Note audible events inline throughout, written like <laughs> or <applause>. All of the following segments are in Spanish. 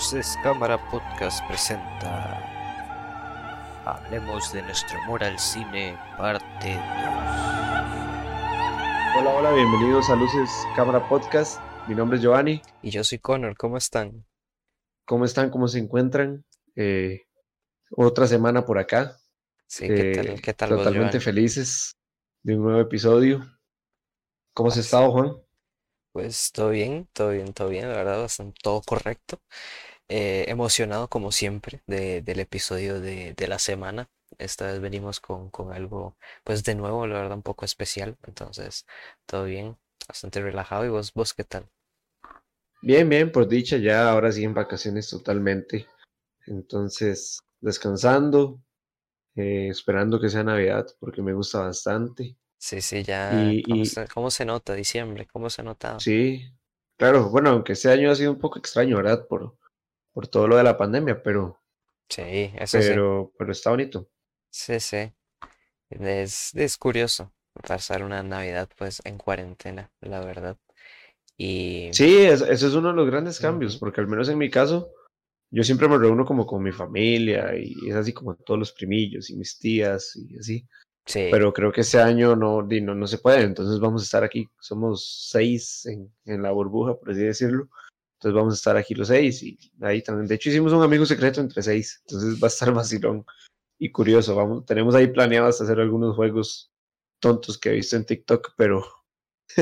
Luces Cámara Podcast presenta Hablemos de nuestro amor al cine, parte 2. Hola, hola, bienvenidos a Luces Cámara Podcast. Mi nombre es Giovanni. Y yo soy Connor, ¿cómo están? ¿Cómo están? ¿Cómo se encuentran? Eh, otra semana por acá. Sí, ¿qué tal? Eh, ¿Qué tal Totalmente felices de un nuevo episodio. ¿Cómo has estado, Juan? Pues todo bien, todo bien, todo bien, la verdad, bastante todo correcto. Eh, emocionado como siempre de- del episodio de, de la semana. Esta vez venimos con, con algo, pues de nuevo, la verdad, un poco especial. Entonces, todo bien, bastante relajado. ¿Y vos, vos qué tal? Bien, bien, por dicha, ya ahora sí en vacaciones totalmente. Entonces, descansando, eh, esperando que sea Navidad, porque me gusta bastante. Sí, sí, ya, Y, ¿cómo y se, cómo se nota diciembre? ¿Cómo se nota? sí, claro, bueno, aunque este año ha sido un poco extraño, ¿verdad? Por, por todo lo de la pandemia, pero, Sí, eso sí, pero, pero está bonito. sí, sí. Es, es curioso pasar una Navidad pues en cuarentena, la verdad. Y Sí, es- eso es uno de los grandes cambios, porque al menos en mi caso, yo siempre me reúno como con mi familia y es así como todos los primillos y mis tías y así, sí, pero creo que este año no, no, no se puede, entonces vamos a estar aquí, somos seis en, en la burbuja, por así decirlo, entonces vamos a estar aquí los seis y ahí también, de hecho hicimos un amigo secreto entre seis, entonces va a estar <laughs> vacilón y curioso, vamos, tenemos ahí planeados hacer algunos juegos tontos que he visto en TikTok, pero <laughs>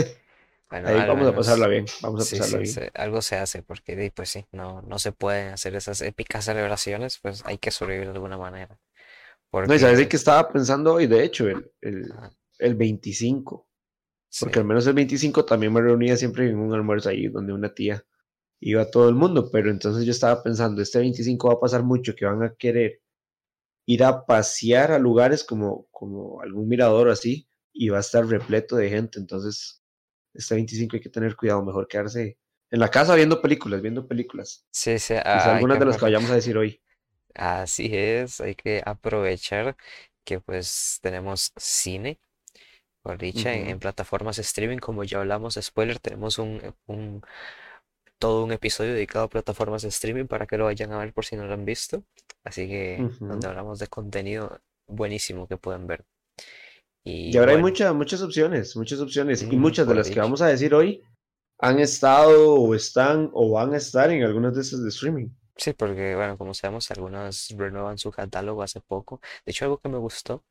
bueno, ahí vamos a pasarla bien, vamos a sí, pasarla sí, bien. algo se hace porque pues sí, no, no se pueden hacer esas épicas celebraciones, pues hay que sobrevivir de alguna manera. No, y sabes qué estaba pensando hoy, de hecho, el, el, el 25, porque al menos el 25 también me reunía siempre en un almuerzo ahí donde una tía iba todo el mundo, pero entonces yo estaba pensando, este 25 va a pasar mucho que van a querer ir a pasear a lugares como, como algún mirador o así, y va a estar repleto de gente, entonces este 25 hay que tener cuidado, mejor quedarse en la casa viendo películas, viendo películas, sí, sí, ah, algunas de las que vayamos a decir hoy. Así es, hay que aprovechar que pues tenemos cine, por dicha, en, plataformas streaming, como ya hablamos, spoiler, tenemos un, un todo un episodio dedicado a plataformas de streaming para que lo vayan a ver por si no lo han visto. Así que donde ujú. hablamos de contenido buenísimo que pueden ver. Y Y ahora hay bueno, muchas, muchas opciones, muchas opciones, y mm, muchas de las que dicha. vamos a decir hoy han estado o están o van a estar en algunas de esas de streaming. Sí, porque bueno, como sabemos, algunas renuevan su catálogo hace poco. De hecho, algo que me gustó,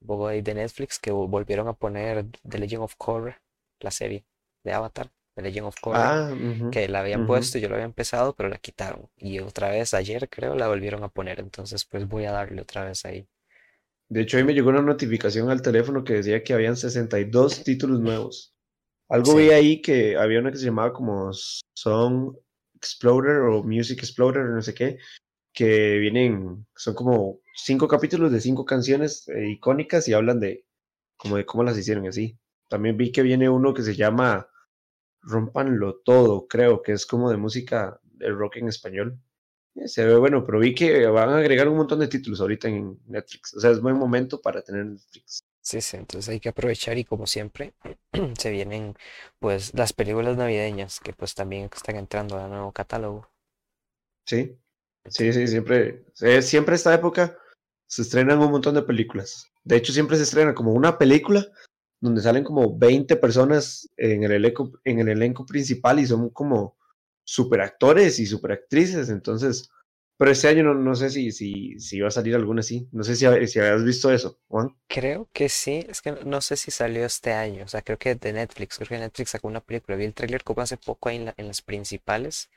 un poco ahí de Netflix, que vol- volvieron a poner The Legend of Korra, la serie de Avatar, The Legend of Korra, Ah, que la habían puesto, yo la había empezado, pero la quitaron. Y otra vez ayer creo la volvieron a poner, entonces pues voy a darle otra vez ahí. De hecho, hoy me llegó una notificación al teléfono que decía que habían 62 títulos nuevos. Algo vi ahí que había una que se llamaba como Song Explorer o Music Explorer, no sé qué, que vienen, son como cinco capítulos de cinco canciones eh, icónicas y hablan de como de cómo las hicieron y así. También vi que viene uno que se llama Rómpanlo Todo, creo que es como de música de rock en español. Eh, Se ve bueno, pero vi que van a agregar un montón de títulos ahorita en Netflix. O sea, es buen momento para tener Netflix. sí, sí, entonces hay que aprovechar y como siempre <clears throat> se vienen pues las películas navideñas que pues también están entrando al nuevo catálogo. Sí, sí, sí, siempre, eh, siempre esta época se estrenan un montón de películas. De hecho, siempre se estrena como una película donde salen como 20 personas en el elenco, en el elenco principal y son como super actores y super actrices. Entonces, pero este año no, no sé si, si, si va a salir alguna así. No sé si, si habías visto eso, Juan. Creo que sí, es que no sé si salió este año, o sea, creo que de Netflix, creo que Netflix sacó una película, vi el tráiler como hace poco ahí en, la- en las principales,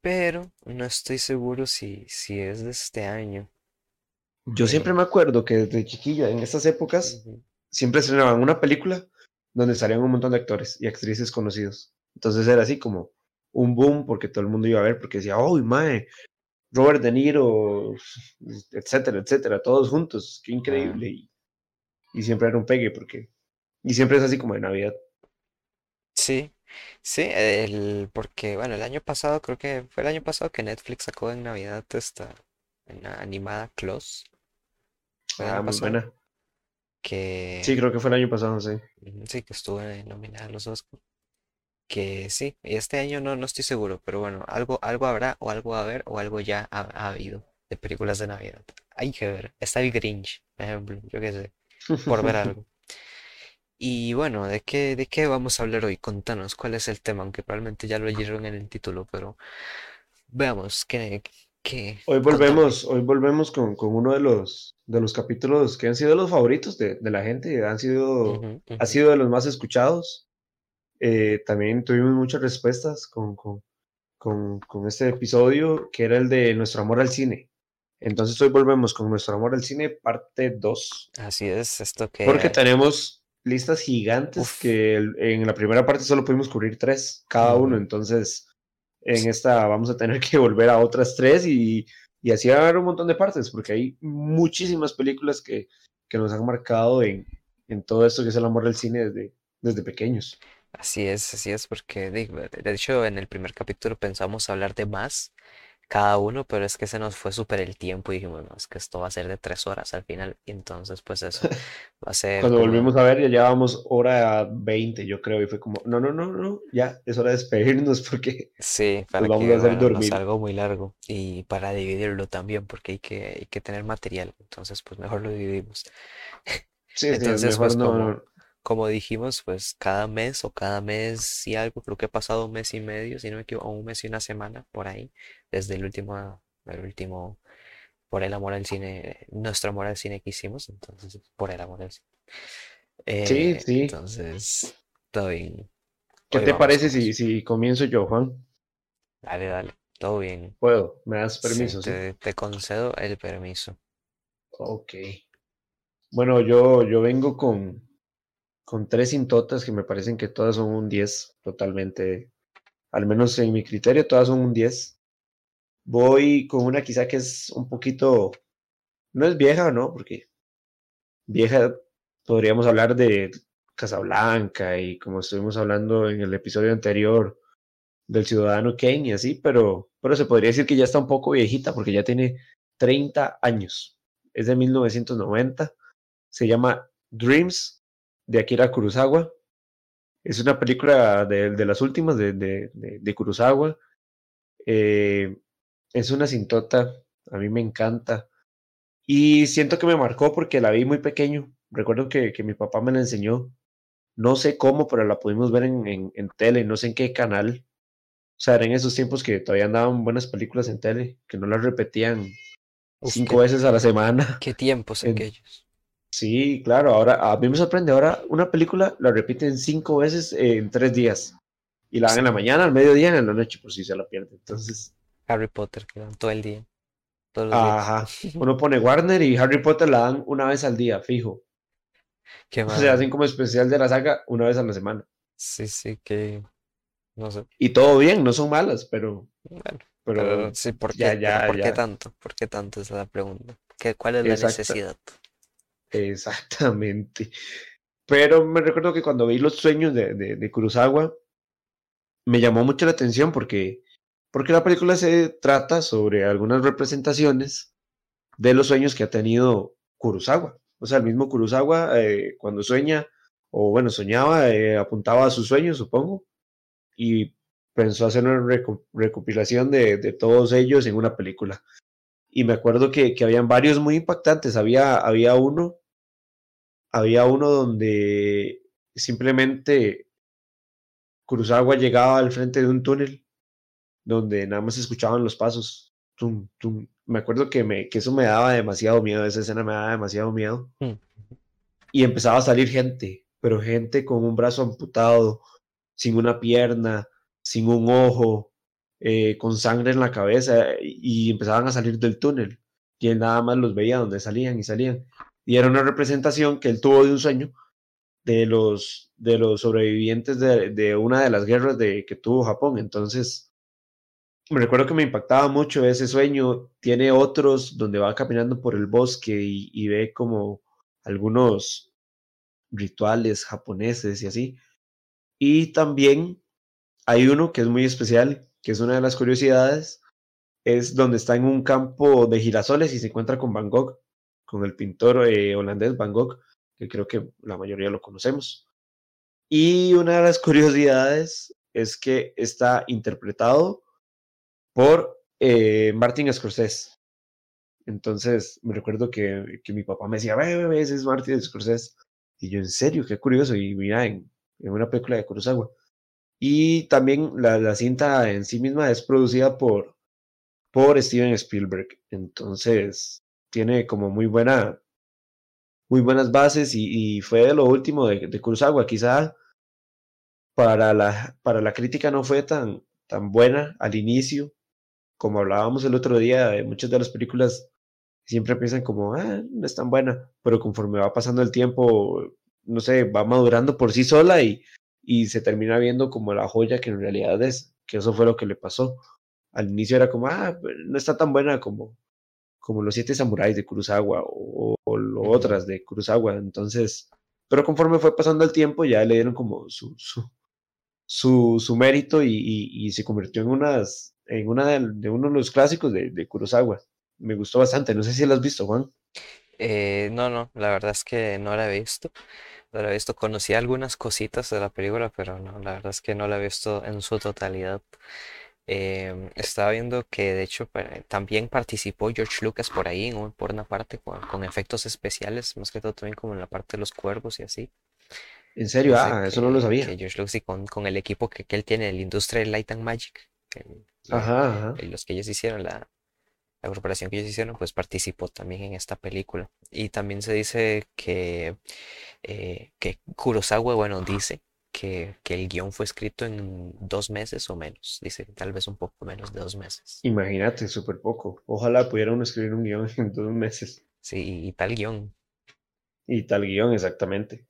pero no estoy seguro si, si es de este año. Yo siempre Eh, me acuerdo que desde chiquillo, en estas épocas. Siempre estrenaban una película donde salían un montón de actores y actrices conocidos. Entonces era así como un boom porque todo el mundo iba a ver porque decía, oh, mae, Robert De Niro, etcétera, etcétera, todos juntos, qué increíble. Y, y siempre era un pegue porque, y siempre es así como de Navidad. sí, sí, el, porque bueno, el año pasado, creo que fue el año pasado que Netflix sacó en Navidad esta una animada el Ah, muy pasado, buena. Sí, que creo que fue el año pasado, sí. sí, que estuvo eh, nominada a los Oscar. que sí, este año no, no estoy seguro, pero bueno, algo, algo habrá o algo va a haber o algo ya ha, ha habido de películas de Navidad. Hay que ver. Está el Grinch, por ejemplo, yo qué sé, por ver algo. <laughs> Y bueno, ¿de qué, de qué vamos a hablar hoy? Contanos cuál es el tema, aunque probablemente ya lo leyeron en el título, pero veamos, ¿qué, Hoy volvemos, hoy volvemos con, con uno de los, de los capítulos que han sido los favoritos de, de la gente, han sido, ha sido de los más escuchados. Eh, también tuvimos muchas respuestas con, con, con, con este episodio, que era el de nuestro amor al cine. Entonces hoy volvemos con nuestro amor al cine, parte 2 Así es, esto porque que, tenemos listas gigantes que en la primera parte solo pudimos cubrir tres cada uno, entonces en esta vamos a tener que volver a otras tres y, y así va a haber un montón de partes, porque hay muchísimas películas que, que nos han marcado en, en todo esto que es el amor del cine desde, desde pequeños. así es, así es, porque de hecho en el primer capítulo pensamos hablar de más cada uno, pero es que se nos fue súper el tiempo y dijimos, no, es que esto va a ser de tres horas al final, y entonces pues eso, <laughs> va a ser Cuando como, volvimos a ver ya llevábamos hora 20 yo creo, y fue como, no, no, no, no, ya es hora de despedirnos porque sí, nos para vamos a hacer bueno, no dormir. salga muy largo y para dividirlo también, porque hay que, hay que tener material, entonces pues mejor lo dividimos. Sí, <laughs> sí, es Entonces mejor pues no, como, no. Como dijimos, pues cada mes o cada mes y algo, creo que ha pasado un mes y medio, si no me equivoco, un mes y una semana por ahí, desde el último, el último, por el amor al cine, nuestro amor al cine que hicimos, entonces por el amor al cine. Sí, Eh, sí. entonces, todo bien, ¿Qué hoy te vamos parece si, si comienzo yo, Juan? Dale, dale, todo bien. Puedo, me das permiso, ¿sí? te, te concedo el permiso. Ok. Bueno, yo, yo vengo con, con tres intotas que me parecen que todas son un 10 totalmente. Al menos en mi criterio, todas son un 10. Voy con una quizá que es un poquito, no es vieja, ¿no? Porque vieja podríamos hablar de Casablanca y como estuvimos hablando en el episodio anterior del Ciudadano Kane y así, pero, pero se podría decir que ya está un poco viejita porque ya tiene 30 años. Es de 1990 se llama Dreams de Akira Kurosawa. Es una película de, de las últimas de, de, de, Kurosawa. Eh, es una cintota, a mí me encanta. Y siento que me marcó porque la vi muy pequeño. Recuerdo que, que mi papá me la enseñó. No sé cómo, pero la pudimos ver en, en, en tele, no sé en qué canal. O sea, era en esos tiempos que todavía andaban buenas películas en tele, que no las repetían Uf, cinco qué, veces a la semana. qué tiempos <laughs> En, aquellos. Sí, claro, ahora a mí me sorprende, ahora una película la repiten cinco veces en tres días y la dan en la mañana, al mediodía en la noche por si se la pierde. Entonces, Harry Potter, que dan todo el día, todos los días. ajá, <laughs> uno pone Warner y Harry Potter la dan una vez al día, fijo. Qué O sea, hacen como especial de la saga una vez a la semana. Sí, sí, que no sé. Y todo bien, no son malas, pero, Bueno, pero pero sí, ¿por ya, qué? Pero ya, ¿por qué ya, tanto? ¿Por qué tanto? Esa es la pregunta. ¿Qué, cuál es la necesidad? Exactamente. Pero me recuerdo que cuando vi los sueños de, de, de me llamó mucho la atención porque, porque la película se trata sobre algunas representaciones de los sueños que ha tenido Kurosawa. O sea, el mismo Kurosawa eh, cuando sueña, o bueno, soñaba, eh, apuntaba a sus sueños, supongo, y pensó hacer una reco recopilación de, de, todos ellos en una película. Y me acuerdo que, que habían varios muy impactantes. Había, había uno, había uno donde simplemente Kurosawa llegaba al frente de un túnel donde nada más se escuchaban los pasos. Tum, tum. Me acuerdo que, me, que eso me daba demasiado miedo, esa escena me daba demasiado miedo. Mm, Y empezaba a salir gente, pero gente con un brazo amputado, sin una pierna, sin un ojo, eh, con sangre en la cabeza, y empezaban a salir del túnel. Y él nada más los veía donde salían y salían. Y era una representación que él tuvo de un sueño de los, de los sobrevivientes de, de una de las guerras de, que tuvo Japón. Entonces, me recuerdo que me impactaba mucho ese sueño. Tiene otros donde va caminando por el bosque y ve como algunos rituales japoneses y así. Y también hay uno que es muy especial, que es una de las curiosidades, es donde está en un campo de girasoles y se encuentra con Van Gogh, con el pintor eh, holandés Van Gogh, que creo que la mayoría lo conocemos. Y una de las curiosidades es que está interpretado por eh, Martin Scorsese. Entonces, me recuerdo que, que mi papá me decía, ve, ese es Martin Scorsese. Y yo, en serio, qué curioso. Y mira, en, en una película de Kurosawa. Y también la, la, cinta en sí misma es producida por, por Steven Spielberg. Entonces, tiene como muy buena, muy buenas bases y, fue de lo último de, de Kurosawa. Quizá para la, para la crítica no fue tan, tan buena al inicio, como hablábamos el otro día, de muchas de las películas siempre piensan como, ah, no es tan buena, pero conforme va pasando el tiempo, no sé, va madurando por sí sola y, y se termina viendo como la joya que en realidad es, que eso fue lo que le pasó. Al inicio era como, ah, no está tan buena como, como Los Siete Samuráis de Kurosawa o, o, o otras de Kurosawa, entonces, pero conforme fue pasando el tiempo ya le dieron como su, su, su, su mérito y, y, y, se convirtió en, unas, en una de, de uno de los clásicos de, de Kurosawa me gustó bastante. No sé si la has visto, Juan. Eh, no, no, la verdad es que no la he visto. La he visto. Conocí algunas cositas de la película, pero no, la verdad es que no la he visto en su totalidad. Eh, estaba viendo que de hecho también participó George Lucas por ahí, por una parte con, con, efectos especiales, más que todo también como en la parte de los cuervos y así. ¿En serio? Ah, que, eso no lo sabía. Que George Lucas y con, con el equipo que, que, él tiene, el Industrial Light and Magic, el, ajá, ajá. los que ellos hicieron, la, la corporación que ellos hicieron, pues participó también en esta película. Y también se dice que, eh, que Kurosawa, bueno, dice que, que, el guion fue escrito en dos meses o menos. Dice tal vez un poco menos de dos meses. Imagínate, súper poco. Ojalá pudiera escribir un guion en dos meses. Sí, y, y tal guion. Y tal guion, exactamente.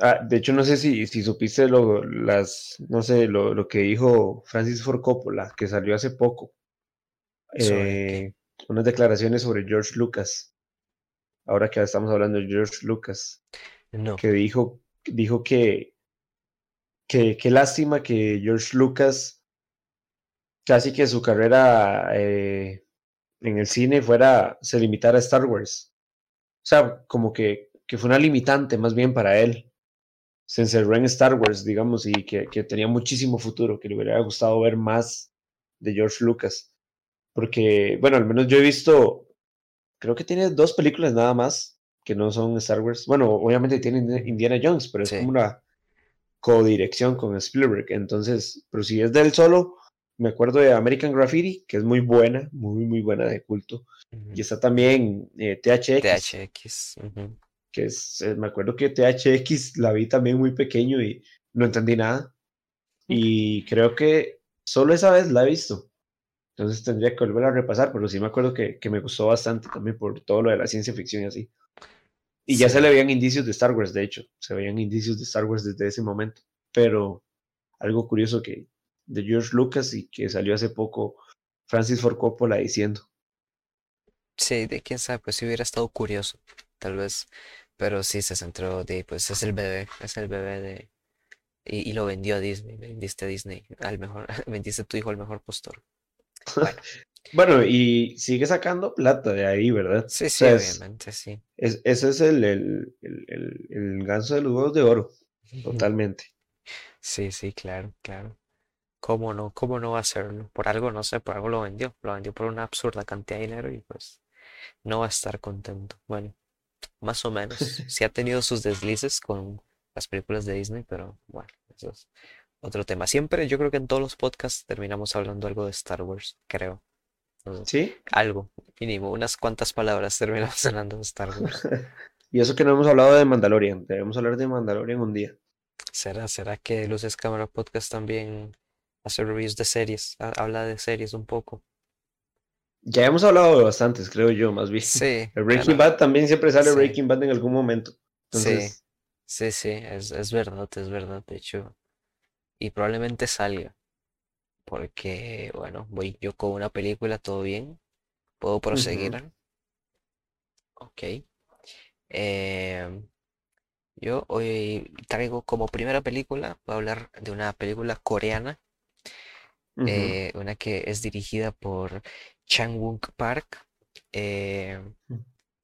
Ah, de hecho, no sé si, si supiste lo, las, no sé, lo, lo que dijo Francis Ford Coppola, que salió hace poco eh, unas declaraciones sobre George Lucas. Ahora que estamos hablando de George Lucas. No. Que dijo, dijo que, que, que lástima que George Lucas casi que su carrera eh, en el cine fuera, se limitara a Star Wars. O sea, como que, que fue una limitante más bien para él. Se encerró en Star Wars, digamos, y que, que tenía muchísimo futuro, que le hubiera gustado ver más de George Lucas porque, bueno, al menos yo he visto, creo que tiene dos películas nada más que no son Star Wars. Bueno, obviamente tiene Indiana Jones, pero es Sí. como una codirección con Spielberg. Entonces, pero si es del solo, me acuerdo de American Graffiti, que es muy buena, muy, muy buena de culto. Y Ujú. está también eh, THX, THX. ujú. que es, eh, me acuerdo que THX la vi también muy pequeño y no entendí nada. Y creo que solo esa vez la he visto. Entonces tendría que volver a repasar, pero sí me acuerdo que, que me gustó bastante también por todo lo de la ciencia ficción y así. Y ya se le veían indicios de Star Wars, de hecho, se veían indicios de Star Wars desde ese momento. Pero algo curioso que de George Lucas y que salió hace poco Francis Ford Coppola diciendo. Sí, de quién sabe, pues si hubiera estado curioso, tal vez. Pero sí se centró de, pues es el bebé, es el bebé de. Y, y lo vendió a Disney, vendiste a Disney al mejor, <laughs> vendiste tu hijo al mejor postor. Bueno, Bueno, y sigue sacando plata de ahí, ¿verdad? sí, O sí, es, obviamente, sí. es- ese es el, el, el, el, el ganso de los huevos de oro, totalmente. Sí, sí, claro, claro. ¿Cómo no? ¿Cómo no va a hacerlo? Por algo, no sé, por algo lo vendió. Lo vendió por una absurda cantidad de dinero y pues no va a estar contento. Bueno, más o menos. <laughs> Sí ha tenido sus deslices con las películas de Disney, pero bueno, eso es otro tema. Siempre, yo creo que en todos los podcasts terminamos hablando algo de Star Wars, creo. Sé, ¿Sí? algo, mínimo, unas cuantas palabras terminamos <laughs> hablando de Star Wars. <laughs> Y eso que no hemos hablado de Mandalorian, debemos hablar de Mandalorian un día. ¿Será, será que Luces Cámara Podcast también hace reviews de series? Ha- Habla de series un poco. Ya hemos hablado de bastantes, creo yo, más bien. Sí, <laughs> El Breaking Bad también siempre sale sí, Breaking Bad en algún momento. sí, sí, sí, es, es verdad, es verdad, de hecho. Y probablemente salga, porque, bueno, voy yo con una película, todo bien, puedo proseguir. Ok. Em, yo hoy traigo como primera película, voy a hablar de una película coreana, eh, una que es dirigida por Chang Wook Park. eh,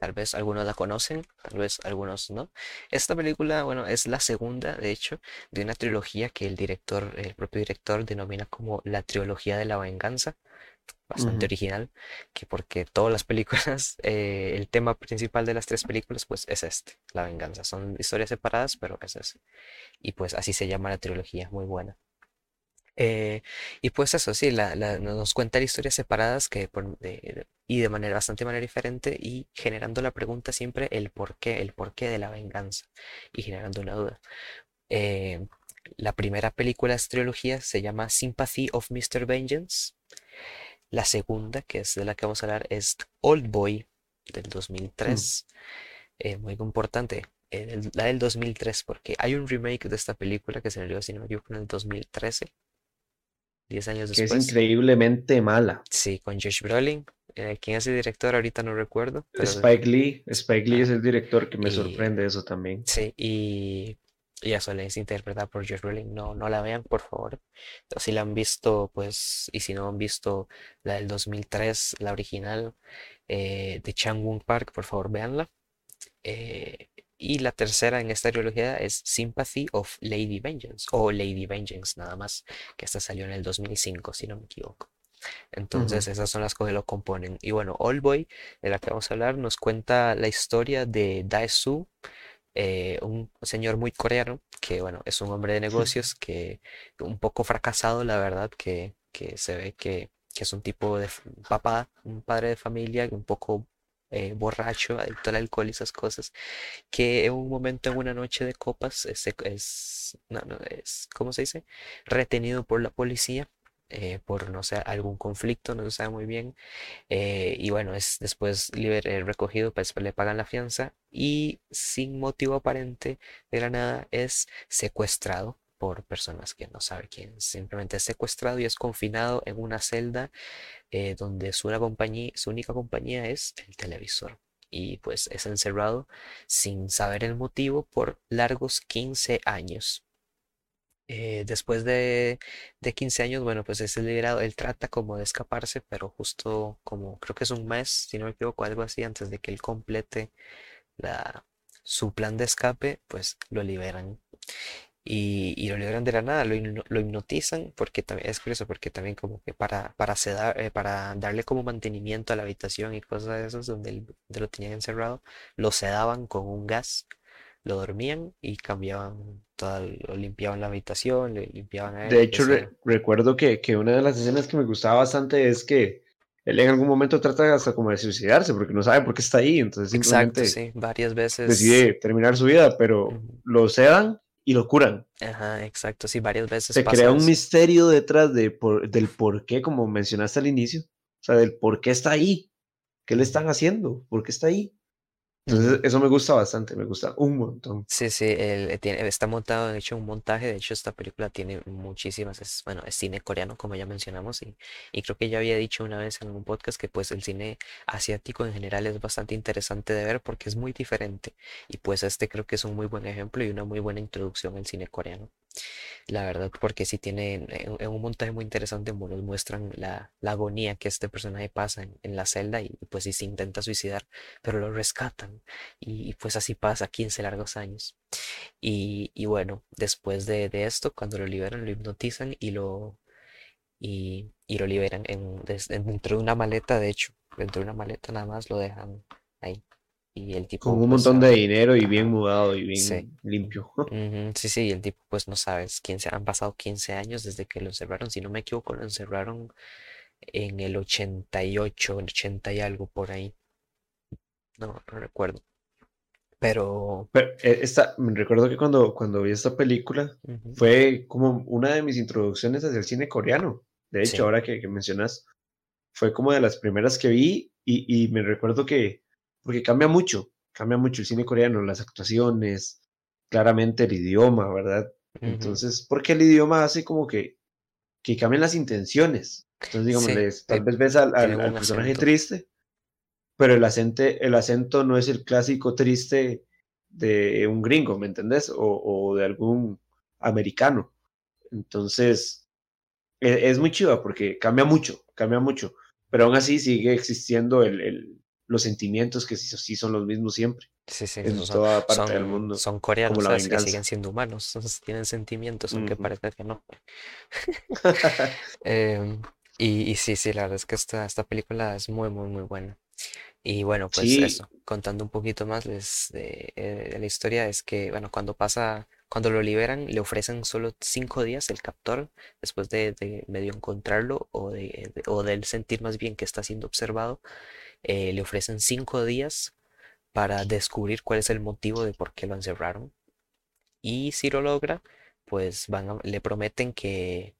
Tal vez algunos la conocen, tal vez algunos no. Esta película, bueno, es la segunda, de hecho, de una trilogía que el director, el propio director, denomina como la trilogía de la venganza. Bastante original, que porque todas las películas, <laughs> eh, el tema principal de las tres películas, pues es este, la venganza. Son historias separadas, pero es ese. Y pues así se llama la trilogía, muy buena. Eh, y pues eso, sí, la, la- nos cuenta historias separadas que por- de- de- y de manera bastante manera diferente y generando la pregunta siempre el por qué, el porqué de la venganza y generando una duda. Eh, la primera película de esta trilogía se llama Sympathy of Mr. Vengeance. La segunda, que es de la que vamos a hablar, es Old Boy del Mm. 2003. Eh, muy importante, eh, la del 2003, porque hay un remake de esta película que se salió, si no me equivoco, en el 2013. 10 años Que es después. increíblemente mala. Sí, con Josh Brolin. Eh, ¿quién es el director? Ahorita no recuerdo, pero Spike Lee, Spike Lee ah, es el director que me y sorprende eso también. sí, y, y eso es interpretada por Josh Brolin. No, no la vean, por favor. Si la han visto, pues, y si no han visto la del 2003, la original eh, de Chang Woon Park, por favor, véanla. Eh, y la tercera en esta trilogía es Sympathy of Lady Vengeance, o Lady Vengeance, nada más, que esta salió en el 2005, si no me equivoco. Entonces, Ujú. esas son las que lo componen. Y bueno, All Boy, de la que vamos a hablar, nos cuenta la historia de Dae-soo, eh, un señor muy coreano, que bueno, es un hombre de negocios que un poco fracasado, la verdad, que, que se ve que, que es un tipo de papá, un padre de familia, un poco eh, borracho, adicto al alcohol y esas cosas, que en un momento, en una noche de copas, es, no, no, es, ¿cómo se dice? Retenido por la policía. eh, por, no sé, algún conflicto, no se sabe muy bien, eh, y bueno, es después liber- recogido, pues le pagan la fianza y sin motivo aparente de la nada es secuestrado por personas que no sabe quién. Simplemente es secuestrado y es confinado en una celda eh, donde su, única compañía es el televisor. Y pues es encerrado sin saber el motivo por largos 15 años. Eh, después de, de 15 años, bueno, pues es liberado. Él trata como de escaparse, pero justo como creo que es un mes, si no me equivoco, algo así, antes de que él complete su plan de escape, pues lo liberan. Y, y lo liberan de la nada, lo, lo hipnotizan, porque también es curioso, porque también como que para, para, sedar- eh, para darle como mantenimiento a la habitación y cosas de esas, donde, él- donde lo tenían encerrado, lo sedaban con un gas lo dormían y cambiaban toda, lo limpiaban la habitación, le limpiaban a De él y hecho, re- recuerdo que, que una de las escenas que me gustaba bastante es que él en algún momento trata hasta como de suicidarse porque no sabe por qué está ahí, entonces Exacto, simplemente sí, varias veces. decide terminar su vida, pero ujú, lo sedan y lo curan. Ajá, exacto, sí, varias veces Se crea un eso. misterio detrás de por- del por qué, como mencionaste al inicio, o sea, del por qué está ahí, qué le están haciendo, por qué está ahí. Entonces, eso me gusta bastante, me gusta un montón. Sí, sí, él, eh, tiene, está montado, de hecho, un montaje. De hecho, esta película tiene muchísimas, bueno, es cine coreano, como ya mencionamos, y, y creo que ya había dicho una vez en un podcast que pues el cine asiático en general es bastante interesante de ver porque es muy diferente. Y pues este creo que es un muy buen ejemplo y una muy buena introducción al cine coreano. La verdad, porque sí tienen eh, un un montaje muy interesante, nos muestran la, la agonía que este personaje pasa en, en la celda y pues sí se intenta suicidar, pero lo rescatan y, pues así pasa 15 largos años. Y, y bueno, después de, de esto, cuando lo liberan, lo hipnotizan y lo, y, lo liberan en, en- dentro de una maleta, de hecho, dentro de una maleta nada más lo dejan. Y el Con tipo un pues, montón de ah, dinero y bien mudado y sí. bien limpio. <laughs> Ujú, Sí, sí, el tipo pues no sabes, 15, han pasado 15 años desde que lo encerraron, si no me equivoco, lo encerraron en el 88, 80 y algo por ahí, no, no recuerdo, pero Pero, eh, esta, me recuerdo que cuando, cuando vi esta película ujú, fue como una de mis introducciones hacia el cine coreano. De hecho, sí, ahora que, que mencionas, fue como de las primeras que vi y, y me recuerdo que, porque cambia mucho, cambia mucho el cine coreano, las actuaciones, claramente el idioma, ¿verdad? Entonces, porque el idioma hace como que, que cambien las intenciones. Entonces, digamos, sí, tal vez ves al, personaje acento, triste, pero el acento, el acento no es el clásico triste de un gringo, ¿me entendés? O, o de algún americano. Entonces, e- es, muy chiva porque cambia mucho, cambia mucho, pero aún así sigue existiendo el, el- los sentimientos que sí, sí son los mismos siempre. Sí, sí, En son, toda parte son, del mundo, son coreanos, como la ¿sabes? Que siguen siendo humanos, <laughs> tienen sentimientos, aunque parezca que no. <laughs> Em, y, y sí, sí, la verdad es que esta, esta película es muy, muy, muy buena. Y bueno, pues Sí, eso, contando un poquito más les, de, eh, de la historia, es que, bueno, cuando pasa, cuando lo liberan, le ofrecen solo cinco días el captor, después de, de medio encontrarlo o de, de- o de él sentir más bien que está siendo observado, eh, le ofrecen cinco días para descubrir cuál es el motivo de por qué lo encerraron. Y si lo logra, pues van a- le prometen que,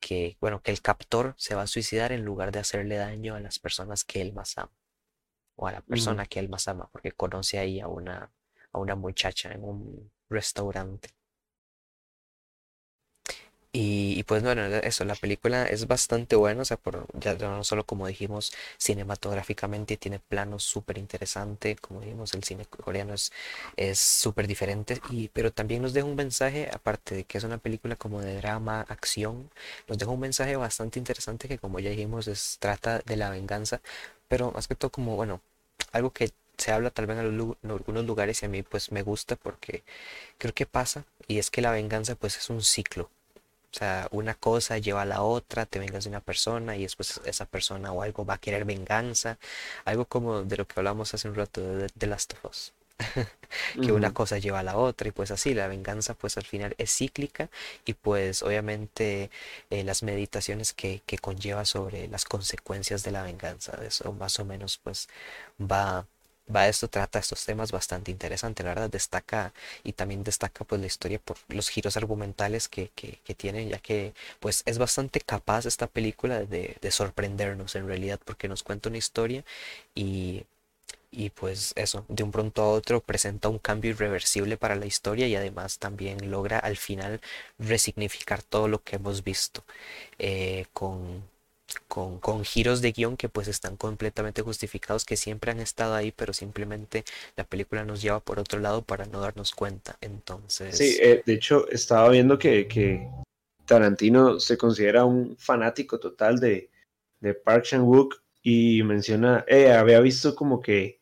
que, bueno, que el captor se va a suicidar en lugar de hacerle daño a las personas que él más ama o a la ujú. persona que él más ama, porque conoce ahí a una, a una muchacha en un restaurante. Y, y pues bueno, eso, la película es bastante buena, o sea, por, ya no solo como dijimos, cinematográficamente tiene planos súper interesantes, como dijimos, el cine coreano es es súper diferente, y, pero también nos deja un mensaje, aparte de que es una película como de drama, acción, nos deja un mensaje bastante interesante que como ya dijimos, es, trata de la venganza, pero más que todo como, bueno, algo que se habla tal vez en algunos lugares y a mí pues me gusta porque creo que pasa, y es que la venganza pues es un ciclo. O sea, una cosa lleva a la otra, te vengas de una persona y después esa persona o algo va a querer venganza. Algo como de lo que hablamos hace un rato de The Last of Us. <laughs> Que una cosa lleva a la otra y pues así, la venganza pues al final es cíclica y pues obviamente eh, las meditaciones que, que conlleva sobre las consecuencias de la venganza, de eso más o menos pues va, va esto, trata estos temas bastante interesantes, la verdad destaca y también destaca pues la historia por los giros argumentales que, que, que tiene, ya que pues es bastante capaz esta película de, de sorprendernos en realidad porque nos cuenta una historia y, y pues eso, de un pronto a otro presenta un cambio irreversible para la historia y además también logra al final resignificar todo lo que hemos visto eh, con, con, con giros de guion que pues están completamente justificados, que siempre han estado ahí, pero simplemente la película nos lleva por otro lado para no darnos cuenta. Sí, Entonces, eh, de hecho, estaba viendo que, que Tarantino se considera un fanático total de, de Park Chan-wook y menciona, eh, había visto como que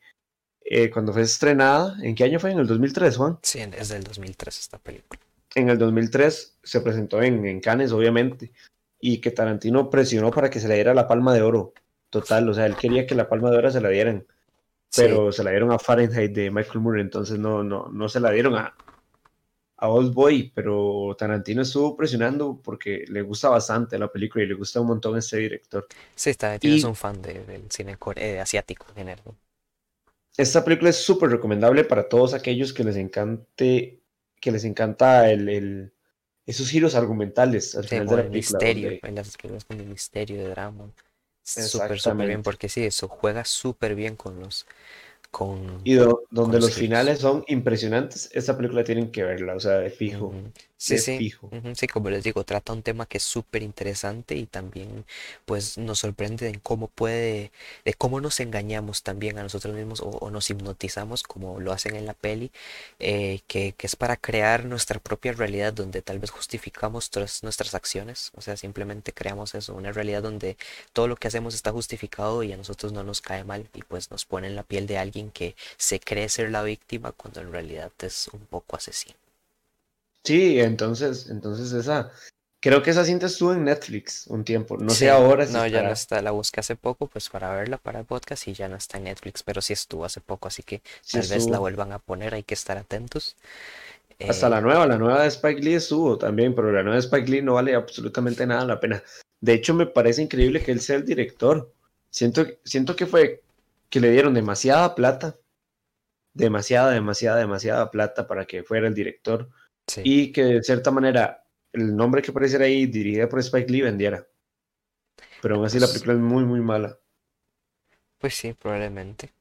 eh, cuando fue estrenada, ¿en qué año fue? En el 2003, Juan. sí, es del 2003 esta película. En el 2003 se presentó en, en Cannes, obviamente, y que Tarantino presionó para que se le diera la Palma de Oro. Total, o sea, él quería que la Palma de Oro se la dieran, Sí, pero se la dieron a Fahrenheit de Michael Moore, entonces no, no, no se la dieron a, a Old Boy, pero Tarantino estuvo presionando porque le gusta bastante la película y le gusta un montón este director. sí, también es un fan de- del cine core- eh, asiático en general. esta película es súper recomendable para todos aquellos que les encante, que les encanta el, el- esos giros argumentales al Sí, final de la el película, misterio, donde en las películas con el misterio de drama. Súper, súper bien, porque sí, eso juega súper bien con los, con, y do- con donde los finales son impresionantes, esta película tienen que verla, o sea, de fijo. Sí, sí, fijo. Sí, como les digo, trata un tema que es súper interesante y también pues nos sorprende de cómo puede, de cómo nos engañamos también a nosotros mismos o, o nos hipnotizamos como lo hacen en la peli, eh, que, que es para crear nuestra propia realidad donde tal vez justificamos tras- nuestras acciones, o sea, simplemente creamos eso, una realidad donde todo lo que hacemos está justificado y a nosotros no nos cae mal y pues nos pone en la piel de alguien que se cree ser la víctima cuando en realidad es un poco asesino. Sí, entonces, entonces esa, creo que esa cinta estuvo en Netflix un tiempo, no sé ahora si no, ya no está, la busqué hace poco pues para verla para el podcast y ya no está en Netflix, pero sí estuvo hace poco, así que tal vez la vuelvan a poner, hay que estar atentos. Hasta la Eh, nueva, la nueva de Spike Lee estuvo también, pero la nueva de Spike Lee no vale absolutamente nada la pena. De hecho, me parece increíble que él sea el director. Siento, siento que fue que le dieron demasiada plata, demasiada, demasiada, demasiada plata para que fuera el director sí, y que de cierta manera el nombre que apareciera ahí, dirigida por Spike Lee, vendiera. Pero aún así la pues, película es muy, muy mala. pues sí, probablemente,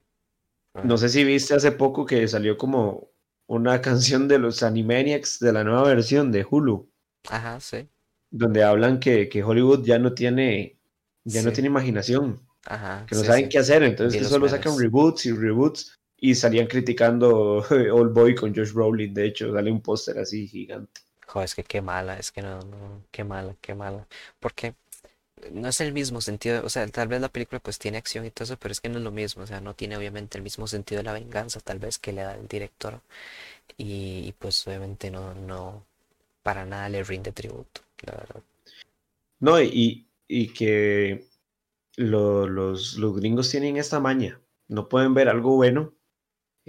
No sé si viste hace poco que salió como una <laughs> canción de los Animaniacs de la nueva versión de Hulu. Ajá, sí, donde hablan que, que Hollywood ya no tiene, ya no tiene imaginación, ajá, que no sí, saben sí, qué hacer, entonces que solo sacan reboots y reboots y salían criticando <laughs> Old Boy con Josh Brolin, de hecho, sale un póster así gigante. Joder, es que qué mala, es que no, no, qué mala, qué mala. Porque no es el mismo sentido, o sea, tal vez la película pues tiene acción y todo eso, pero es que no es lo mismo, o sea, no tiene obviamente el mismo sentido de la venganza tal vez que le da el director y, y, pues obviamente no, no, para nada le rinde tributo, la verdad. No, y, y que lo- los, los gringos tienen esta maña, no pueden ver algo bueno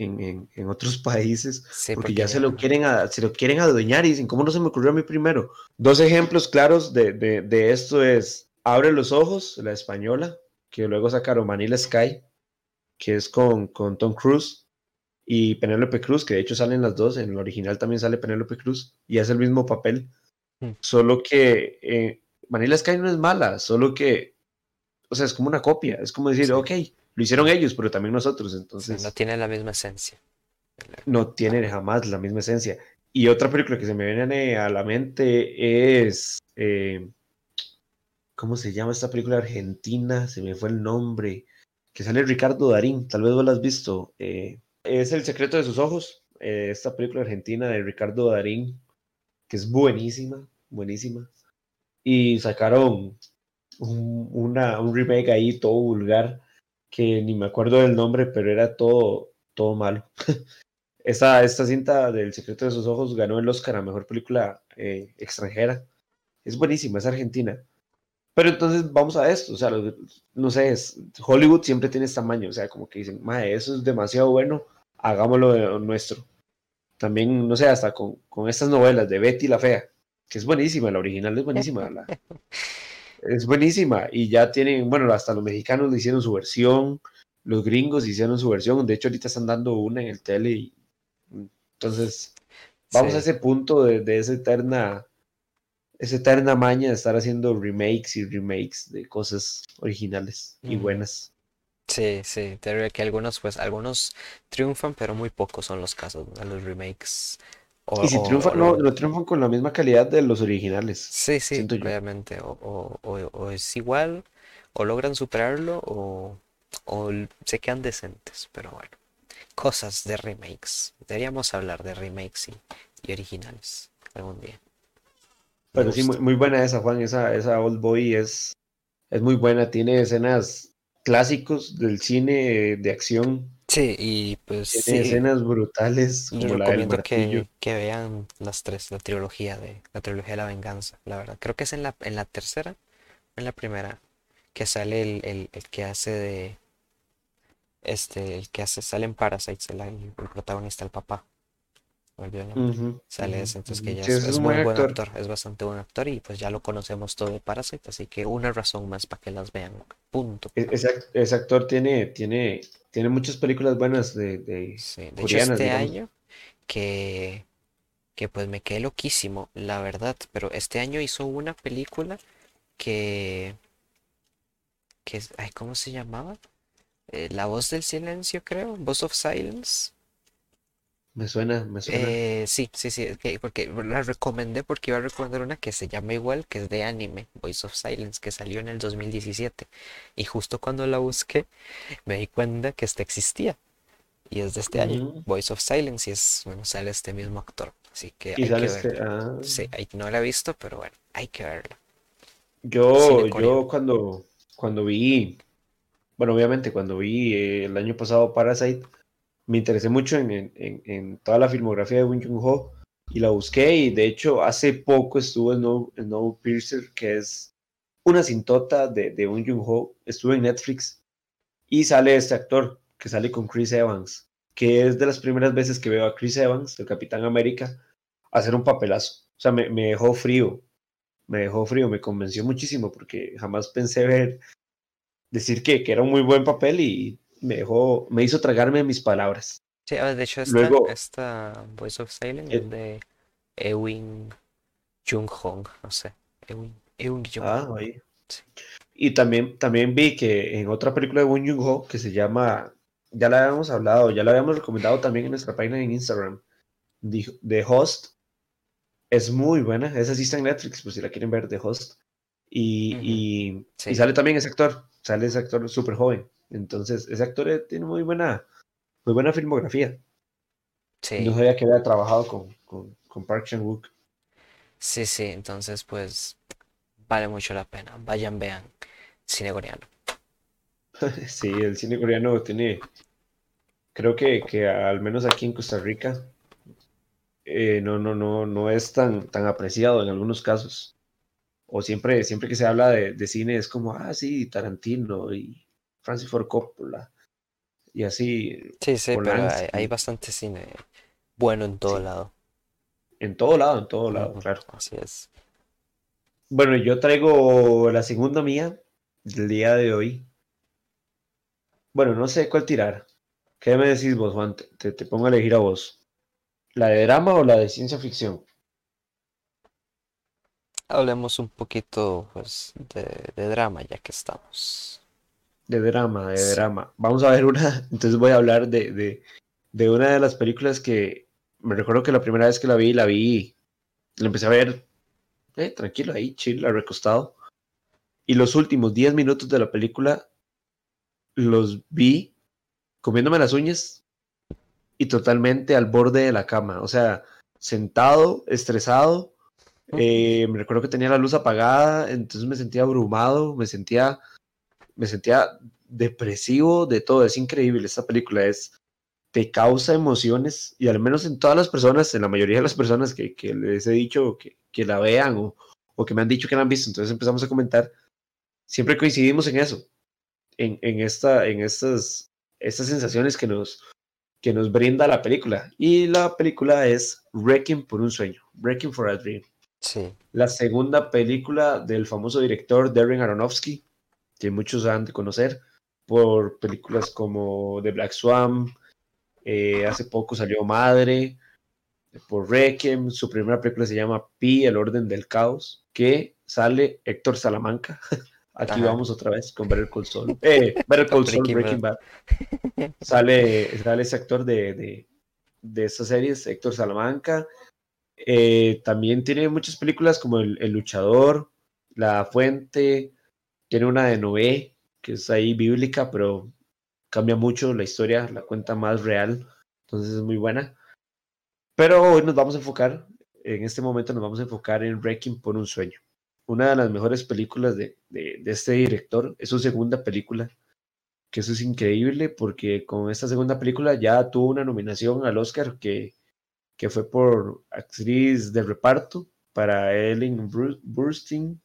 en, en- en otros países Sí, porque porque ya se lo quieren, a- se lo quieren adueñar y dicen, ¿cómo no se me ocurrió a mí primero? Dos ejemplos claros de, de, de esto es Abre los ojos, la española, que luego sacaron Manila Sky, que es con, con Tom Cruise y Penélope Cruz, que de hecho salen las dos, en el original también sale Penélope Cruz y hace el mismo papel, mm, solo que eh, Manila Sky no es mala, solo que, o sea, es como una copia, es como decir, sí, ok, lo hicieron ellos, pero también nosotros, sí, no entonces tiene la misma esencia. no tiene jamás la misma esencia. Y otra película que se me viene a la mente es, eh, ¿cómo se llama esta película argentina? Se me fue el nombre, que sale Ricardo Darín, tal vez vos la has visto. eh, es El secreto de sus ojos, eh, esta película argentina de Ricardo Darín, que es buenísima, buenísima. Y sacaron un, una, un remake ahí todo vulgar, que ni me acuerdo del nombre, pero era todo, todo malo. <laughs> Esta, esta cinta del secreto de sus ojos ganó el Oscar a mejor película eh, extranjera. Es buenísima, es argentina. Pero entonces vamos a esto, o sea, no sé, es- Hollywood siempre tiene este tamaño, o sea, como que dicen, mae, eso es demasiado bueno, hagámoslo de nuestro. También, no sé, hasta con, con estas novelas de Betty la Fea, que es buenísima, la original es buenísima, <laughs> es buenísima, y ya tienen, bueno, hasta los mexicanos le hicieron su versión, los gringos hicieron su versión, de hecho ahorita están dando una en el tele, y entonces vamos a ese punto de, de esa eterna, esa eterna maña de estar haciendo remakes y remakes de cosas originales y buenas. Sí, sí, te diría que algunos, pues, algunos triunfan, pero muy pocos son los casos, ¿no? Los remakes o, Y si triunfan, no, triunfan con la misma calidad de los originales, Sí, sí, obviamente, o, o, es igual, o logran superarlo, o, se quedan decentes, pero bueno, cosas de remakes. Deberíamos hablar de remakes y, y originales algún día. Pero sí, muy, muy buena esa, Juan, esa, esa Old Boy es, es muy buena, tiene escenas clásicos del cine de acción, Sí, y pues tiene sí, escenas brutales les como la del recomiendo que, que vean las tres, la trilogía de, la trilogía de la venganza, la verdad. Creo que es en la, en la tercera, en la primera, que sale el, el, el que hace de, este, el que hace, sale en Parasites, el, el protagonista, el papá, Sale ese, entonces que ya Sí, es, muy buen actor. actor, es bastante buen actor y pues ya lo conocemos todo de Parasite, así que una razón más para que las vean. Punto. E- Ese, ac- ese actor tiene, tiene, tiene muchas películas buenas de, de Sí, de hecho coreanas, este digamos. año que, que pues me quedé loquísimo, la verdad, pero este año hizo una película que, que ay, ¿cómo se llamaba? Eh, La voz del silencio, creo, Voice of Silence. Me suena, me suena. Eh, sí, sí, sí, porque la recomendé porque iba a recomendar una que se llama igual, que es de anime, Voice of Silence, que salió en el 2017. Y justo cuando la busqué, me di cuenta que esta existía. Y es de este año, Ujú. Voice of Silence, y es, bueno, sale este mismo actor. Así que Y hay que este, verla. ah, Sí, hay- no la he visto, pero bueno, hay que verla. yo, yo cuando, cuando vi, bueno, obviamente cuando vi eh, el año pasado Parasite, me interesé mucho en, toda la filmografía de Bong Joon-ho y la busqué y de hecho hace poco estuvo en Snowpiercer, que es una cintota de, de Bong Joon-ho, estuvo en Netflix y sale este actor que sale con Chris Evans, que es de las primeras veces que veo a Chris Evans, el Capitán América, hacer un papelazo. O sea, me, me dejó frío, me dejó frío, me convenció muchísimo porque jamás pensé ver, decir que, que era un muy buen papel y me dejó, me hizo tragarme mis palabras. Sí, ah, de hecho esta, Luego, esta Voice of Silence es eh, de Ewing Jung-hong, no sé, Ewing, Ewing ah, Jung-hong. ahí. Sí. Y también, también vi que en otra película de Bong Joon-ho que se llama, ya la habíamos hablado, ya la habíamos recomendado también en nuestra página en Instagram, The, The Host, es muy buena, esa sí está en Netflix, pues si la quieren ver, The Host. Y, y, y Sí, sale también ese actor, sale ese actor súper joven. Entonces, ese actor eh, tiene muy buena, muy buena filmografía. Sí, sabía que había trabajado con, con, con Park Chan-wook. sí, sí, entonces pues vale mucho la pena. Vayan, vean cine coreano. <laughs> Sí, el cine coreano tiene, creo que, que al menos aquí en Costa Rica, eh, no, no, no, no es tan, tan apreciado en algunos casos. O siempre, siempre que se habla de, de cine es como, ah, sí, Tarantino y Francis Ford Coppola. Y así. Sí, sí, pero hay, bastante cine bueno en todo Sí, lado. en todo lado, en todo lado, claro. Así es. Bueno, yo traigo la segunda mía del día de hoy. Bueno, no sé cuál tirar. ¿Qué me decís vos, Juan? Te, te- te pongo a elegir a vos. ¿La de drama o la de ciencia ficción? Hablemos un poquito, pues, de, de drama, ya que estamos. De drama, de drama. Vamos a ver una. <laughs> Entonces voy a hablar de, de, de una de las películas que me recuerdo que la primera vez que la vi, la vi, la empecé a ver eh, tranquilo ahí, chill, recostado. Y los últimos 10 minutos de la película los vi comiéndome las uñas y totalmente al borde de la cama. O sea, sentado, estresado. eh, me recuerdo que tenía la luz apagada, entonces me sentía abrumado, me sentía, me sentía depresivo de todo. Es increíble esta película, es te causa emociones y al menos en todas las personas, en la mayoría de las personas que, que les he dicho que, que la vean o, o que me han dicho que la han visto, entonces empezamos a comentar, siempre coincidimos en eso, en, en, esta, en estas, estas sensaciones que nos, que nos brinda la película. Y la película es Wrecking por un sueño, Wrecking for a Dream. Sí, La segunda película del famoso director Darren Aronofsky, que muchos han de conocer por películas como The Black Swan, eh, hace poco salió Madre, por Requiem, su primera película se llama Pi, El Orden del Caos, que sale Héctor Salamanca. <laughs> Aquí Ajá. vamos otra vez con Better Call Saul. Eh, Better Call Saul, Breaking Bad. Sale, sale ese actor de, de, de estas series, Héctor Salamanca. Eh, también tiene muchas películas como El, El Luchador, La Fuente, tiene una de Noé, que es ahí bíblica, pero cambia mucho la historia, la cuenta más real, entonces es muy buena. Pero hoy nos vamos a enfocar, en este momento nos vamos a enfocar en Wrecking por un sueño. Una de las mejores películas de, de, este director, es su segunda película, que eso es increíble porque con esta segunda película ya tuvo una nominación al Oscar que, que fue por actriz de reparto para Ellen Burstyn,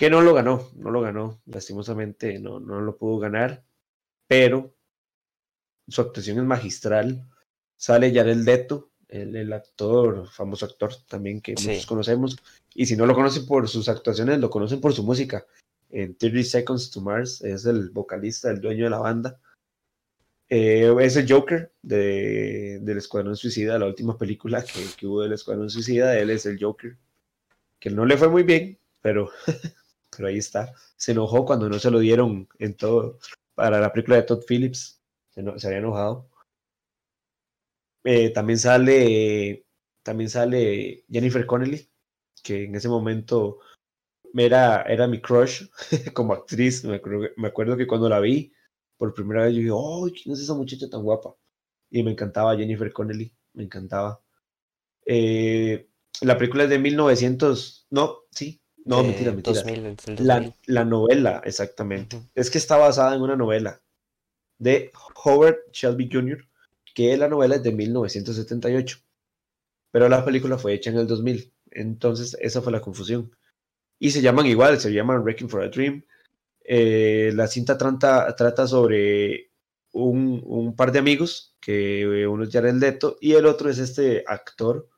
que no lo ganó, no lo ganó, lastimosamente no, no lo pudo ganar, pero su actuación es magistral. Sale Jared Leto, el, el actor, famoso actor también que Sí. muchos conocemos, y si no lo conocen por sus actuaciones, lo conocen por su música. En 30 Seconds to Mars es el vocalista, el dueño de la banda. Eh, es el Joker de, del Escuadrón Suicida, la última película que, que hubo del Escuadrón Suicida, él es el Joker, que no le fue muy bien, pero, <laughs> pero ahí está. Se enojó cuando no se lo dieron en todo para la película de Todd Phillips, se, había enojado. Eh, también sale también sale Jennifer Connelly, que en ese momento era, era mi crush <laughs> como actriz. Me acuerdo, me acuerdo que cuando la vi por primera vez, yo dije, ¡oh, quién es esa muchacha tan guapa! Y me encantaba Jennifer Connelly, me encantaba. Eh, la película es de 1900, no, sí, no, mentira, mentira. 2000, del La, 2000. la novela, exactamente. Es que está basada en una novela de Howard Shelby Jr., que la novela es de 1978, pero la película fue hecha en el 2000. Entonces, esa fue la confusión. Y se llaman igual, se llaman Wrecking for a Dream. Eh, la cinta trata, trata sobre un, un par de amigos, que uno es Jared Leto y el otro es este actor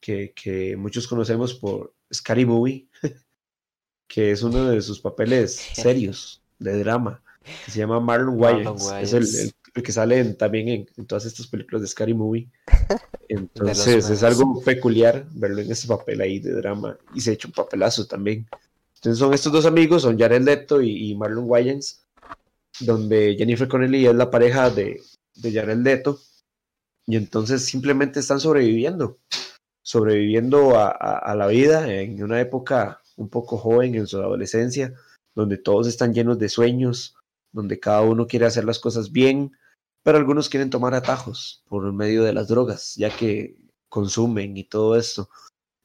que, que muchos conocemos por Scary Movie, <laughs> que es uno de sus papeles <laughs> serios de drama, que se llama Marlon Wayans. Es el, Wayans. el- el que sale en- también en, en todas estas películas de Scary Movie. <laughs> Entonces es algo peculiar verlo en ese papel ahí de drama y se echa un papelazo también. Entonces son estos dos amigos, son Jared Leto y, y Marlon Wayans, donde Jennifer Connelly es la pareja de, de Jared Leto y entonces simplemente están sobreviviendo, sobreviviendo a, a- la vida en una época un poco joven en su adolescencia, donde todos están llenos de sueños, donde cada uno quiere hacer las cosas bien, pero algunos quieren tomar atajos por medio de las drogas, ya que consumen y todo esto.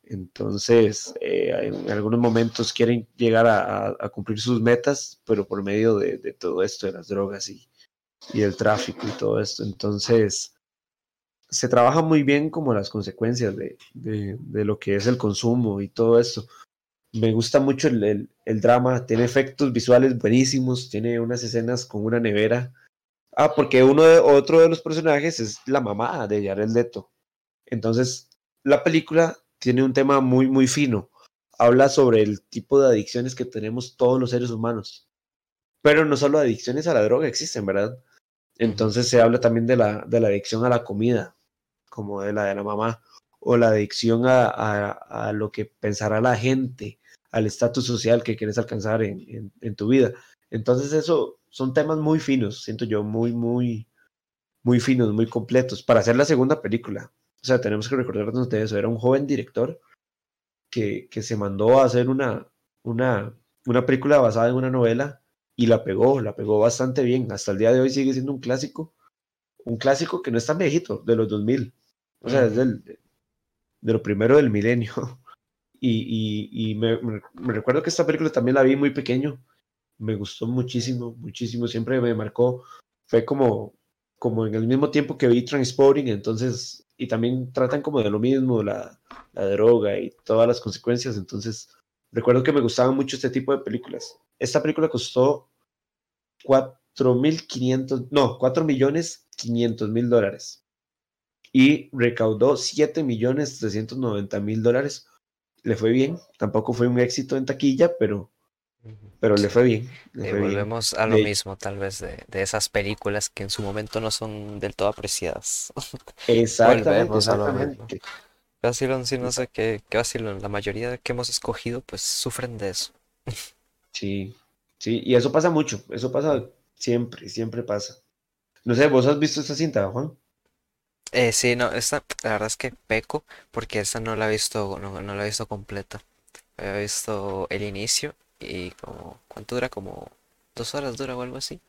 Entonces, eh, en algunos momentos quieren llegar a, cumplir sus metas, pero por medio de, todo esto, de las drogas y, y el tráfico y todo esto. Entonces, se trabaja muy bien como las consecuencias de, de, lo que es el consumo y todo esto. Me gusta mucho el, el, drama, tiene efectos visuales buenísimos, tiene unas escenas con una nevera. Ah, porque uno de, otro de los personajes es la mamá de Jared Leto. Entonces, la película tiene un tema muy, muy fino. Habla sobre el tipo de adicciones que tenemos todos los seres humanos. Pero no solo adicciones a la droga existen, ¿verdad? Entonces se habla también de la, de la adicción a la comida, como de la de la mamá, o la adicción a, a, lo que pensará la gente, al estatus social que quieres alcanzar en, en, tu vida. Entonces eso son temas muy finos, siento yo, muy, muy, muy finos, muy completos, para hacer la segunda película. O sea, tenemos que recordarnos de eso. Era un joven director que, que se mandó a hacer una, una, una película basada en una novela y la pegó, la pegó bastante bien. Hasta el día de hoy sigue siendo un clásico, un clásico que no es tan viejito, de los 2000. O sea, es del, de lo primero del milenio. <laughs> Y, y, y me, me, recuerdo que esta película también la vi muy pequeño. Me gustó muchísimo, muchísimo. Siempre me marcó. Fue como, como en el mismo tiempo que vi Transporting. Entonces, y también tratan como de lo mismo, la, la droga y todas las consecuencias. Entonces, recuerdo que me gustaban mucho este tipo de películas. Esta película costó 4.500, no, 4 millones 500 mil dólares y recaudó 7 millones 390 mil dólares. Le fue bien, tampoco fue un éxito en taquilla, pero, pero le fue bien. Le volvemos a lo mismo, tal vez, de, de, esas películas que en su momento no son del todo apreciadas. <laughs> Exactamente, exactamente. Vacilón, sí, no sé qué, qué vacilón. La mayoría que hemos escogido, pues sufren de eso. <laughs> Sí, sí, y eso pasa mucho, eso pasa siempre, siempre pasa. No sé, ¿vos has visto esta cinta, Juan? Eh, sí, no, esta, la verdad es que peco, porque esta no la he visto, no, la he visto completa. He visto el inicio y como, ¿cuánto dura? Como dos horas dura o algo así.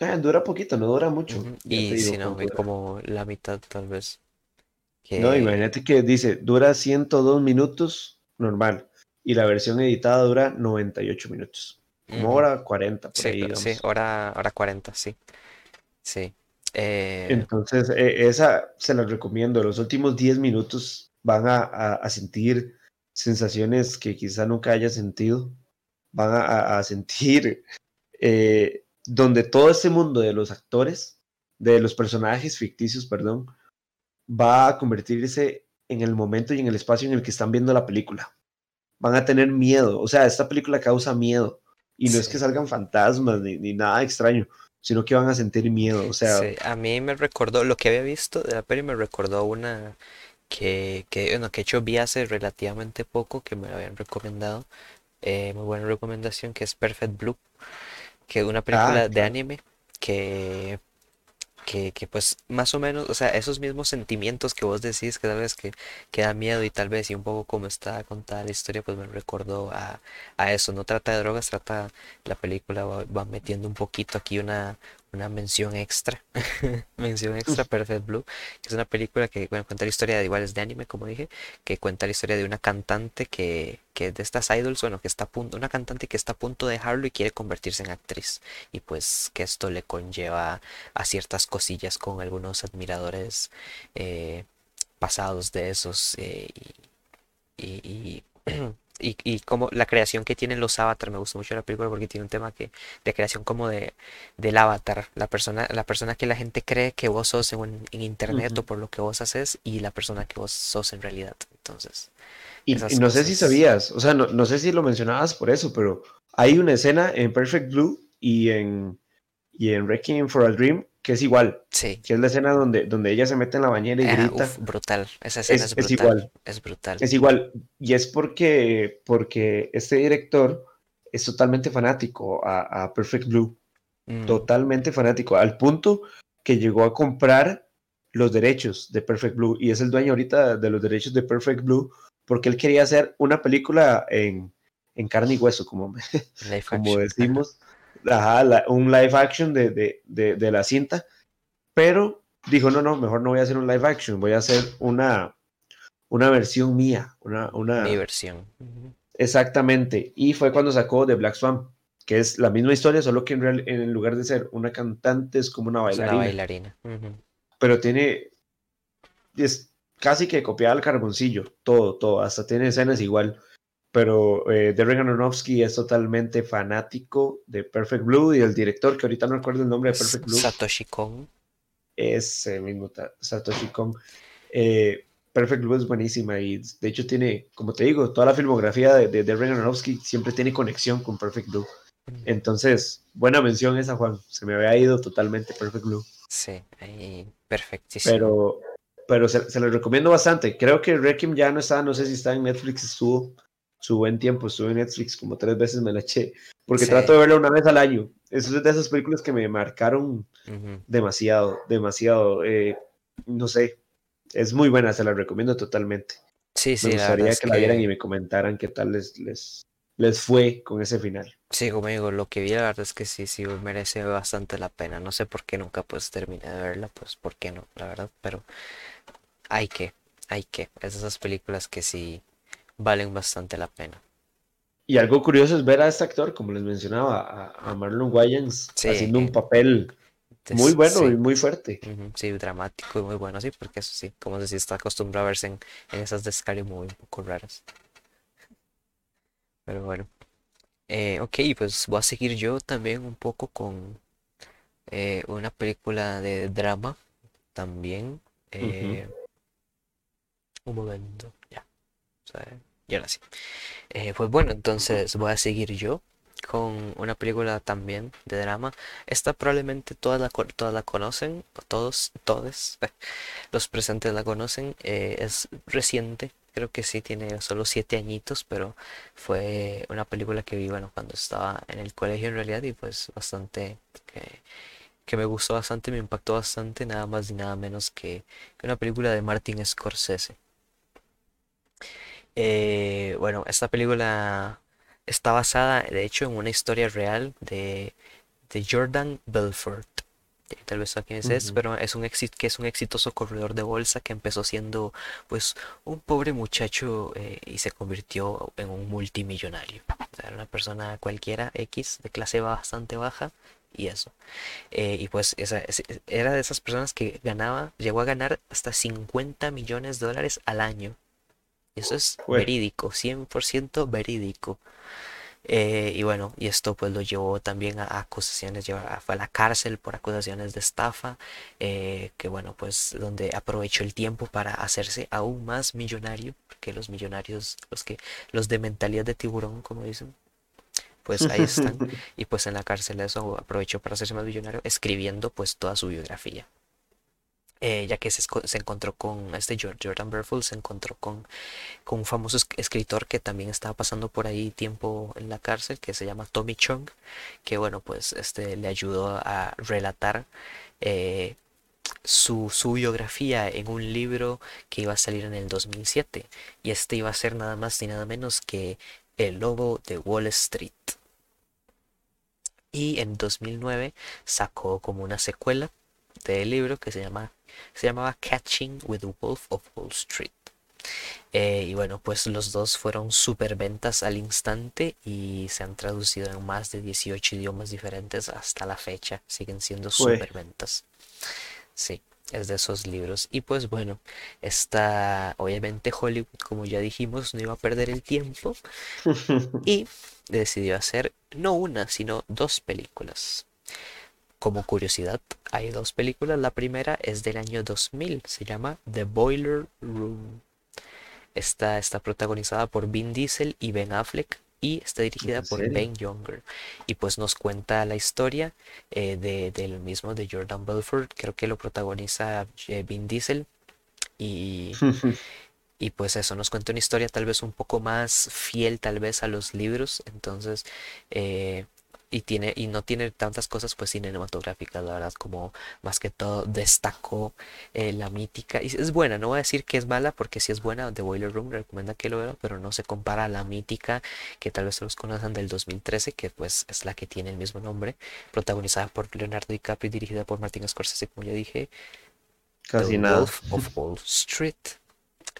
Eh, dura poquito, no dura mucho. Y si no, como la mitad tal vez. No, imagínate que dice, dura 102 minutos normal y la versión editada dura 98 minutos. Como hora 40, por sí, ahí, sí, hora, hora 40, sí. Sí. Eh, Entonces, e, esa se la recomiendo. Los últimos 10 minutos van a, sentir sensaciones que quizá nunca haya sentido. Van a, sentir eh, donde todo este mundo de los actores, de los personajes ficticios, perdón, va a convertirse en el momento y en el espacio en el que están viendo la película. Van a tener miedo. O sea, esta película causa miedo. Y no es que salgan fantasmas ni, ni nada extraño sino que van a sentir miedo. O sea, sí, a mí me recordó, lo que había visto de la peli me recordó una que, que, bueno, que hecho vi hace relativamente poco, que me la habían recomendado, eh, muy buena recomendación, que es Perfect Blue, que es una película ah, de anime que que, que, pues más o menos, o sea, esos mismos sentimientos que vos decís que tal vez que, que da miedo y tal vez y un poco como está contada la historia, pues me recordó a, a eso. No trata de drogas, trata, la película va metiendo un poquito aquí una, una mención extra, <laughs> mención extra Perfect Blue, que es una película que cuenta la historia de iguales de anime, como dije, que cuenta la historia de una cantante que, que de estas idols, bueno, que está a punto, una cantante que está a punto de dejarlo y quiere convertirse en actriz, y pues que esto le conlleva a ciertas cosillas con algunos admiradores eh, pasados de esos eh, y, y y, <clears throat> y, como la creación que tienen los avatars, me gustó mucho la película porque tiene un tema que, de creación como de del avatar, la persona, la persona que la gente cree que vos sos en, en internet o por lo que vos haces y la persona que vos sos en realidad. Entonces. Y, no sé si sabías, o sea, no, no, sé si lo mencionabas por eso, pero hay una escena en Perfect Blue y en, y en Wrecking for a Dream que es igual. Sí. Que es la escena donde, donde ella se mete en la bañera y ah, grita. brutal. Esa escena es, brutal. igual. Es brutal. Es igual. Y es porque, porque este director es totalmente fanático a, Perfect Blue. Mm. Totalmente fanático. Al punto que llegó a comprar los derechos de Perfect Blue. Y es el dueño ahorita de los derechos de Perfect Blue. Porque él quería hacer una película en, en carne y hueso, como, <laughs> como decimos un live action de, de, de, la cinta, pero dijo, no, no, mejor no voy a hacer un live action, voy a hacer una, una versión mía, una, una... Mi versión. Exactamente. Y fue cuando sacó The Black Swan, que es la misma historia, solo que en, real, en lugar de ser una cantante es como una bailarina. una bailarina. Pero tiene, es casi que copiada al carboncillo, todo, todo, hasta tiene escenas igual. Pero eh, Darren Aronofsky es totalmente fanático de Perfect Blue y el director, que ahorita no recuerdo el nombre de Perfect Blue. Satoshi Kon. Ese mismo, Satoshi Kon. Eh, Perfect Blue es buenísima y de hecho tiene, como te digo, toda la filmografía de, de Darren Aronofsky siempre tiene conexión con Perfect Blue. Entonces, buena mención esa, Juan. Se me había ido totalmente Perfect Blue. Sí, ahí, perfectísimo. Pero, pero se, se lo recomiendo bastante. Creo que Requiem ya no está, no sé si está en Netflix, estuvo su buen tiempo, estuve en Netflix como tres veces me la eché, porque trato de verla una vez al año. Es de esas películas que me marcaron demasiado, demasiado. Eh, no sé, es muy buena, se la recomiendo totalmente. Sí, sí, me gustaría que, la vieran y me comentaran qué tal les, les, les fue con ese final. Sí, como digo, lo que vi la verdad es que sí, sí merece bastante la pena. No sé por qué nunca pues terminé de verla, pues por qué no, la verdad, pero hay que, hay que. Es esas películas que sí valen bastante la pena. Y algo curioso es ver a este actor, como les mencionaba, a, Marlon Wayans haciendo un papel muy bueno y muy fuerte. Sí, dramático y muy bueno, sí, porque eso sí, como decía, está acostumbrado a verse en, esas de Scary muy un poco raras. Pero bueno. Eh, ok, pues voy a seguir yo también un poco con eh, una película de drama también. Eh, un momento, ya. Y ahora sí. Eh, pues bueno, entonces voy a seguir yo con una película también de drama. Esta probablemente todas la, todas la conocen, todos, todos, <laughs> los presentes la conocen. Eh, es reciente, creo que sí, tiene solo siete añitos, pero fue una película que vi, bueno, cuando estaba en el colegio en realidad y pues bastante... Que, que me gustó bastante, me impactó bastante, nada más y nada menos que una película de Martin Scorsese. Eh, bueno, esta película está basada, de hecho, en una historia real de, de Jordan Belfort. Tal vez a quién es, pero es un que es un exitoso corredor de bolsa que empezó siendo pues un pobre muchacho eh, y se convirtió en un multimillonario. era una persona cualquiera X de clase bastante baja y eso. Eh, y pues esa, era de esas personas que ganaba, llegó a ganar hasta 50 millones de dólares al año eso es verídico, 100% verídico. Eh, y bueno, y esto pues lo llevó también a acusaciones, fue a la cárcel por acusaciones de estafa, eh, que bueno, pues donde aprovechó el tiempo para hacerse aún más millonario, porque los millonarios, los que, los de mentalidad de tiburón, como dicen, pues ahí están. <laughs> y pues en la cárcel eso aprovechó para hacerse más millonario, escribiendo pues toda su biografía. Eh, ya que se, encontró con este Jordan Belfort, se encontró con, con, un famoso escritor que también estaba pasando por ahí tiempo en la cárcel, que se llama Tommy Chung, que bueno, pues este le ayudó a relatar eh, su, su, biografía en un libro que iba a salir en el 2007, y este iba a ser nada más ni nada menos que El Lobo de Wall Street. Y en 2009 sacó como una secuela del libro que se llama se llamaba Catching with the Wolf of Wall Street. Eh, y bueno, pues los dos fueron super ventas al instante y se han traducido en más de 18 idiomas diferentes hasta la fecha. Siguen siendo super ventas. Sí, es de esos libros. Y pues bueno, está obviamente Hollywood, como ya dijimos, no iba a perder el tiempo <laughs> y decidió hacer no una, sino dos películas. Como curiosidad, hay dos películas. La primera es del año 2000, se llama The Boiler Room. Esta está protagonizada por Vin Diesel y Ben Affleck y está dirigida por Ben Younger. Y pues nos cuenta la historia eh, de, del mismo de Jordan Belfort. Creo que lo protagoniza eh, Vin Diesel. Y, <laughs> y pues eso nos cuenta una historia tal vez un poco más fiel tal vez a los libros. Entonces eh, y tiene y no tiene tantas cosas pues cinematográficas la verdad como más que todo destacó eh, la mítica. Y es buena no voy a decir que es mala porque si es buena The Boiler Room recomienda que lo vea pero no se compara a la mítica que tal vez los conozcan del 2013 que pues es la que tiene el mismo nombre protagonizada por Leonardo DiCaprio y dirigida por Martin Scorsese como ya dije. Casi nada. Wolf of Wall Street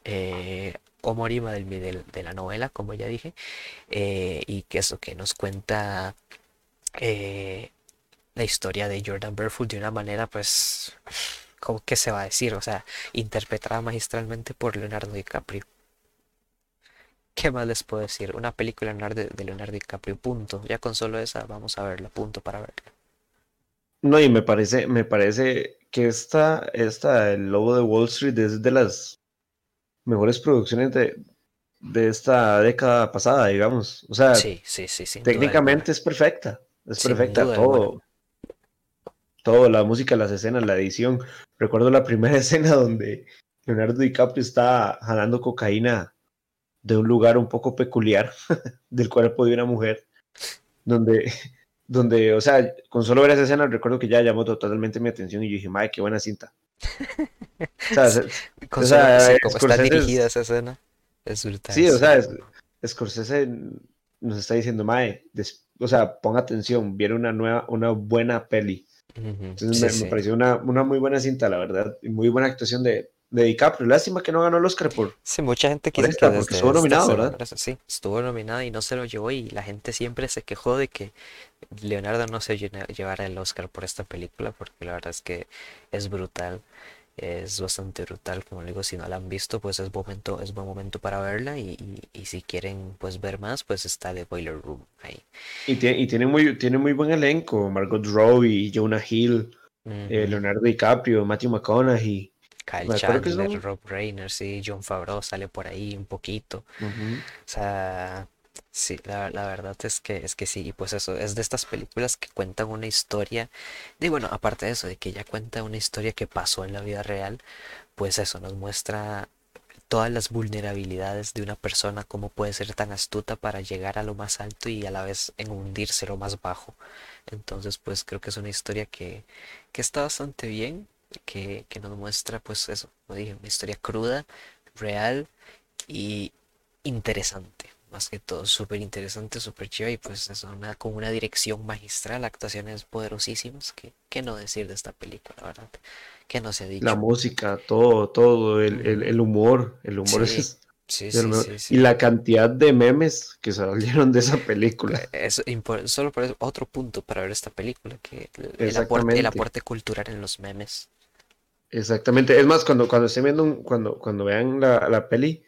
eh, homónima del, del- de la novela, como ya dije, eh, y que eso que nos cuenta eh, la historia de Jordan Belfort de una manera, pues, ¿cómo que se va a decir? O sea, interpretada magistralmente por Leonardo DiCaprio. ¿Qué más les puedo decir? Una película de Leonardo, DiCaprio, punto. Ya con solo esa vamos a verla, punto para verla. No, y me parece, me parece que esta, esta, El Lobo de Wall Street es de las mejores producciones de, de esta década pasada, digamos. O sea, Sí, sí, sí, técnicamente es perfecta. Es perfecta duda todo. Todo, la música, las escenas, la edición. Recuerdo la primera <laughs> escena donde Leonardo DiCaprio está jalando cocaína de un lugar un poco peculiar <laughs> del cuerpo de una mujer, donde, donde, o sea, con solo ver esa escena recuerdo que ya llamó totalmente mi atención y yo dije, madre, qué buena cinta. O sea, se- <laughs> Con o sea, sí, como está Scorsese dirigida esa escena, es brutal. sí, o sí. sea, es- Scorsese nos está diciendo, mae, des- o sea, ponga atención, viene una nueva, una buena peli. Entonces sí, me, sí. me pareció una, una muy buena cinta, la verdad, y muy buena actuación de, de DiCaprio. Lástima que no ganó el Oscar por, Sí, mucha gente esta, que porque estuvo nominado, ¿verdad? eso sí, estuvo nominada y no se lo llevó y la gente siempre se quejó de que Leonardo no se llevara el Oscar por esta película porque la verdad es que es brutal, es bastante brutal, como le digo, si no la han visto pues es momento, es buen momento para verla y, y- y si quieren pues ver más pues está The Boiler Room ahí. Y tiene, y tiene muy, tiene muy buen elenco, Margot Robbie, Jonah Hill, eh. Leonardo DiCaprio, Matthew McConaughey. Kyle Chandler, son- Rob Reiner, sí, John Favreau sale por ahí un poquito. O sea, sí, la, la verdad es que es que sí, y pues eso, es de estas películas que cuentan una historia, y bueno, aparte de eso, de que ya cuenta una historia que pasó en la vida real, pues eso nos muestra todas las vulnerabilidades de una persona, cómo puede ser tan astuta para llegar a lo más alto y a la vez en hundirse lo más bajo. Entonces, pues creo que es una historia que, que está bastante bien, que, que nos muestra, pues eso, como dije, una historia cruda, real y interesante. Más que todo, súper interesante, súper chévere y pues eso, una, con una dirección magistral, actuaciones poderosísimas. que qué no decir de esta película, la verdad? ¿Qué no se ha dicho? La música, todo, todo, el, el, el humor, el humor Sí, es Sí, sí, Y la cantidad de memes que salieron de esa <laughs> película. Es impor- solo por eso, otro punto para ver esta película, que el- aporte, el aporte cultural en los memes. Exactamente. Es más, cuando, cuando estén viendo, un- cuando, cuando vean la, la peli,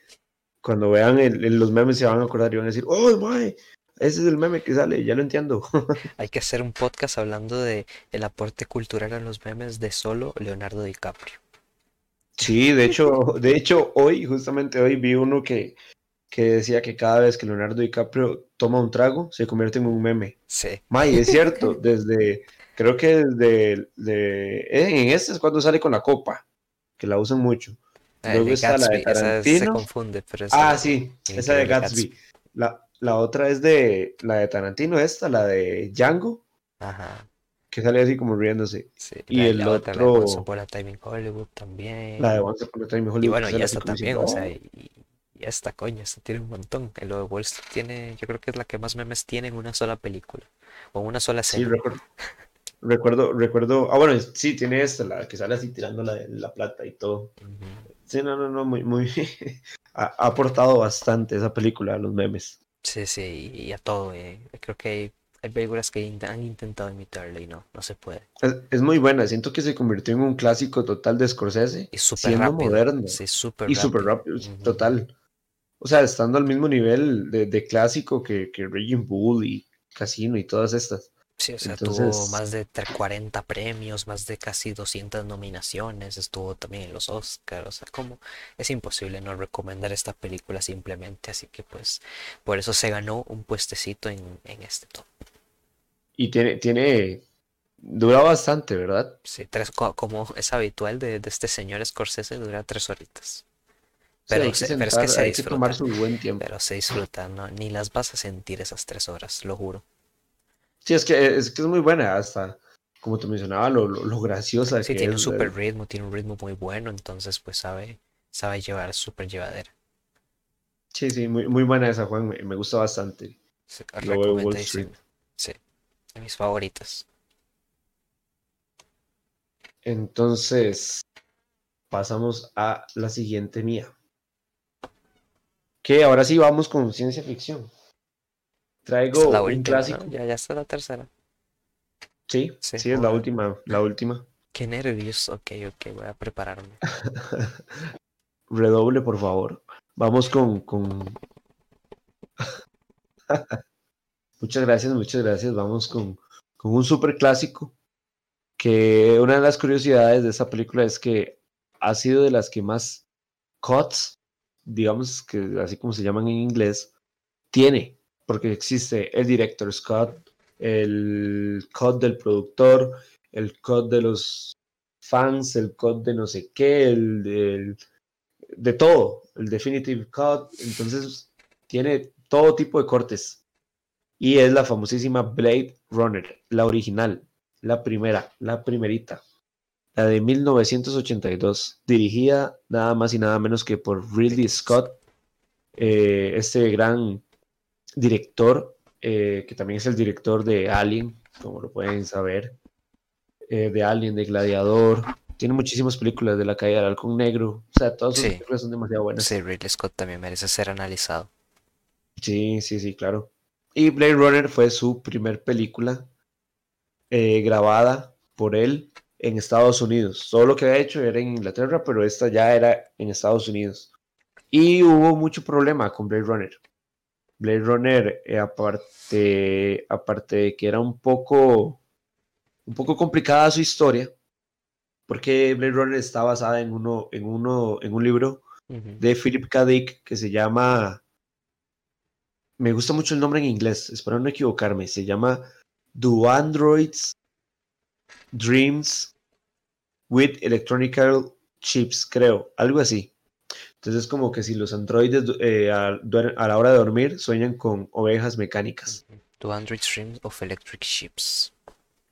cuando vean el- el- los memes se van a acordar y van a decir, oh, mae, ese es el meme que sale, ya lo entiendo. <laughs> Hay que hacer un podcast hablando de el aporte cultural en los memes de solo Leonardo DiCaprio. Sí, de hecho, de hecho, hoy, justamente hoy, vi uno que, que decía que cada vez que Leonardo DiCaprio toma un trago, se convierte en un meme. Sí, May, es cierto, <laughs> desde, creo que desde, de, eh, en este es cuando sale con la copa, que la usan mucho. La Luego de está la de esa se Tarantino. confunde, pero Ah, sí, esa de Gatsby. La, la otra es de, la de Tarantino, esta, la de Django, Ajá, que sale así como riéndose. sí. Y La, el la otra, la de otro- Once Upon a Time in Hollywood también. La de Once Upon a Time in Y Hollywood, bueno, y sale así esta también, diciendo, o sea, "Oh". y, y esta coña, esta tiene un montón. El de Wall Street tiene, yo creo que es la que más memes tiene en una sola película. O en una sola Sí, serie. recuerdo, recuerdo, recuerdo, ah, bueno, sí, tiene esta, la que sale así tirando la, la plata y todo. Ujú. Sí, no, no, no, muy, muy, <laughs> ha, aportado bastante esa película a los memes. Sí, sí, y a todo. eh. Creo que hay, hay películas que han intentado imitarle y no, no se puede. Es, es muy buena, siento que se convirtió en un clásico total de Scorsese, Y súper siendo rápido. moderno Sí, súper y súper rápido. total. O sea, estando al mismo nivel de, de clásico que, que Raging Bull y Casino y todas estas. Sí, o sea, tuvo más de tre- 40 premios, más de casi 200 nominaciones, estuvo también en los Oscars, o sea, como es imposible no recomendar esta película simplemente, así que pues por eso se ganó un puestecito en, en este top. Y tiene, tiene, dura bastante, ¿verdad? Sí, tres, co- como es habitual de, de este señor Scorsese, dura tres horitas. Pero pero es que se disfruta. su buen tiempo. Pero se disfruta, ¿no? Ni las vas a sentir esas tres horas, lo juro. Sí, es que es, que es muy buena, hasta como te mencionaba, lo, lo, lo graciosa Sí, que tiene un super eh, ritmo, tiene un ritmo muy bueno, entonces pues sabe, sabe llevar súper llevadera. Sí, sí, muy, muy buena esa, Juan, me, me gusta bastante. Sí, recomendadísimo. Sí, de mis favoritas. Entonces, pasamos a la siguiente mía. que ahora sí vamos con ciencia ficción. Traigo la un última, ¿no? clásico. Ya, ya está la tercera. Sí, Sí, sí, es la última, la última. Qué nervios. Ok, ok, voy a prepararme. <laughs> Redoble, por favor. Vamos con, con... <laughs> muchas gracias, muchas gracias. Vamos con, con un super clásico. Que una de las curiosidades de esta película es que ha sido de las que más cuts, digamos que así como se llaman en inglés, tiene. Porque existe el director Scott, el cut del productor, el cut de los fans, el cut de no sé qué, el, de todo, el definitive cut, entonces tiene todo tipo de cortes. Y es la famosísima Blade Runner, la original, la primera, la primerita, la de 1982, dirigida nada más y nada menos que por Ridley Scott, eh, este gran director, eh, que también es el director de Alien, como lo pueden saber, eh, de Alien, de Gladiador. Tiene muchísimas películas de la caída del halcón negro. O sea, todas sus Sí. películas son demasiado buenas. Sí, Ridley Scott también merece ser analizado. Sí, sí, sí, claro. Y Blade Runner fue su primer película eh, grabada por él en Estados Unidos. Todo lo que había hecho era en Inglaterra, pero esta ya era en Estados Unidos. Y hubo mucho problema con Blade Runner. Blade Runner, eh, aparte, aparte de que era un poco, un poco complicada su historia, porque Blade Runner está basada en uno, en uno, en un libro de Philip K. Dick que se llama. Me gusta mucho el nombre en inglés, espero no equivocarme. Se llama Do Androids Dreams with Electronical Chips, creo, algo así. Entonces, como que si los androides eh, a, la hora de dormir sueñan con ovejas mecánicas. Do Android Streams of Electric Ships.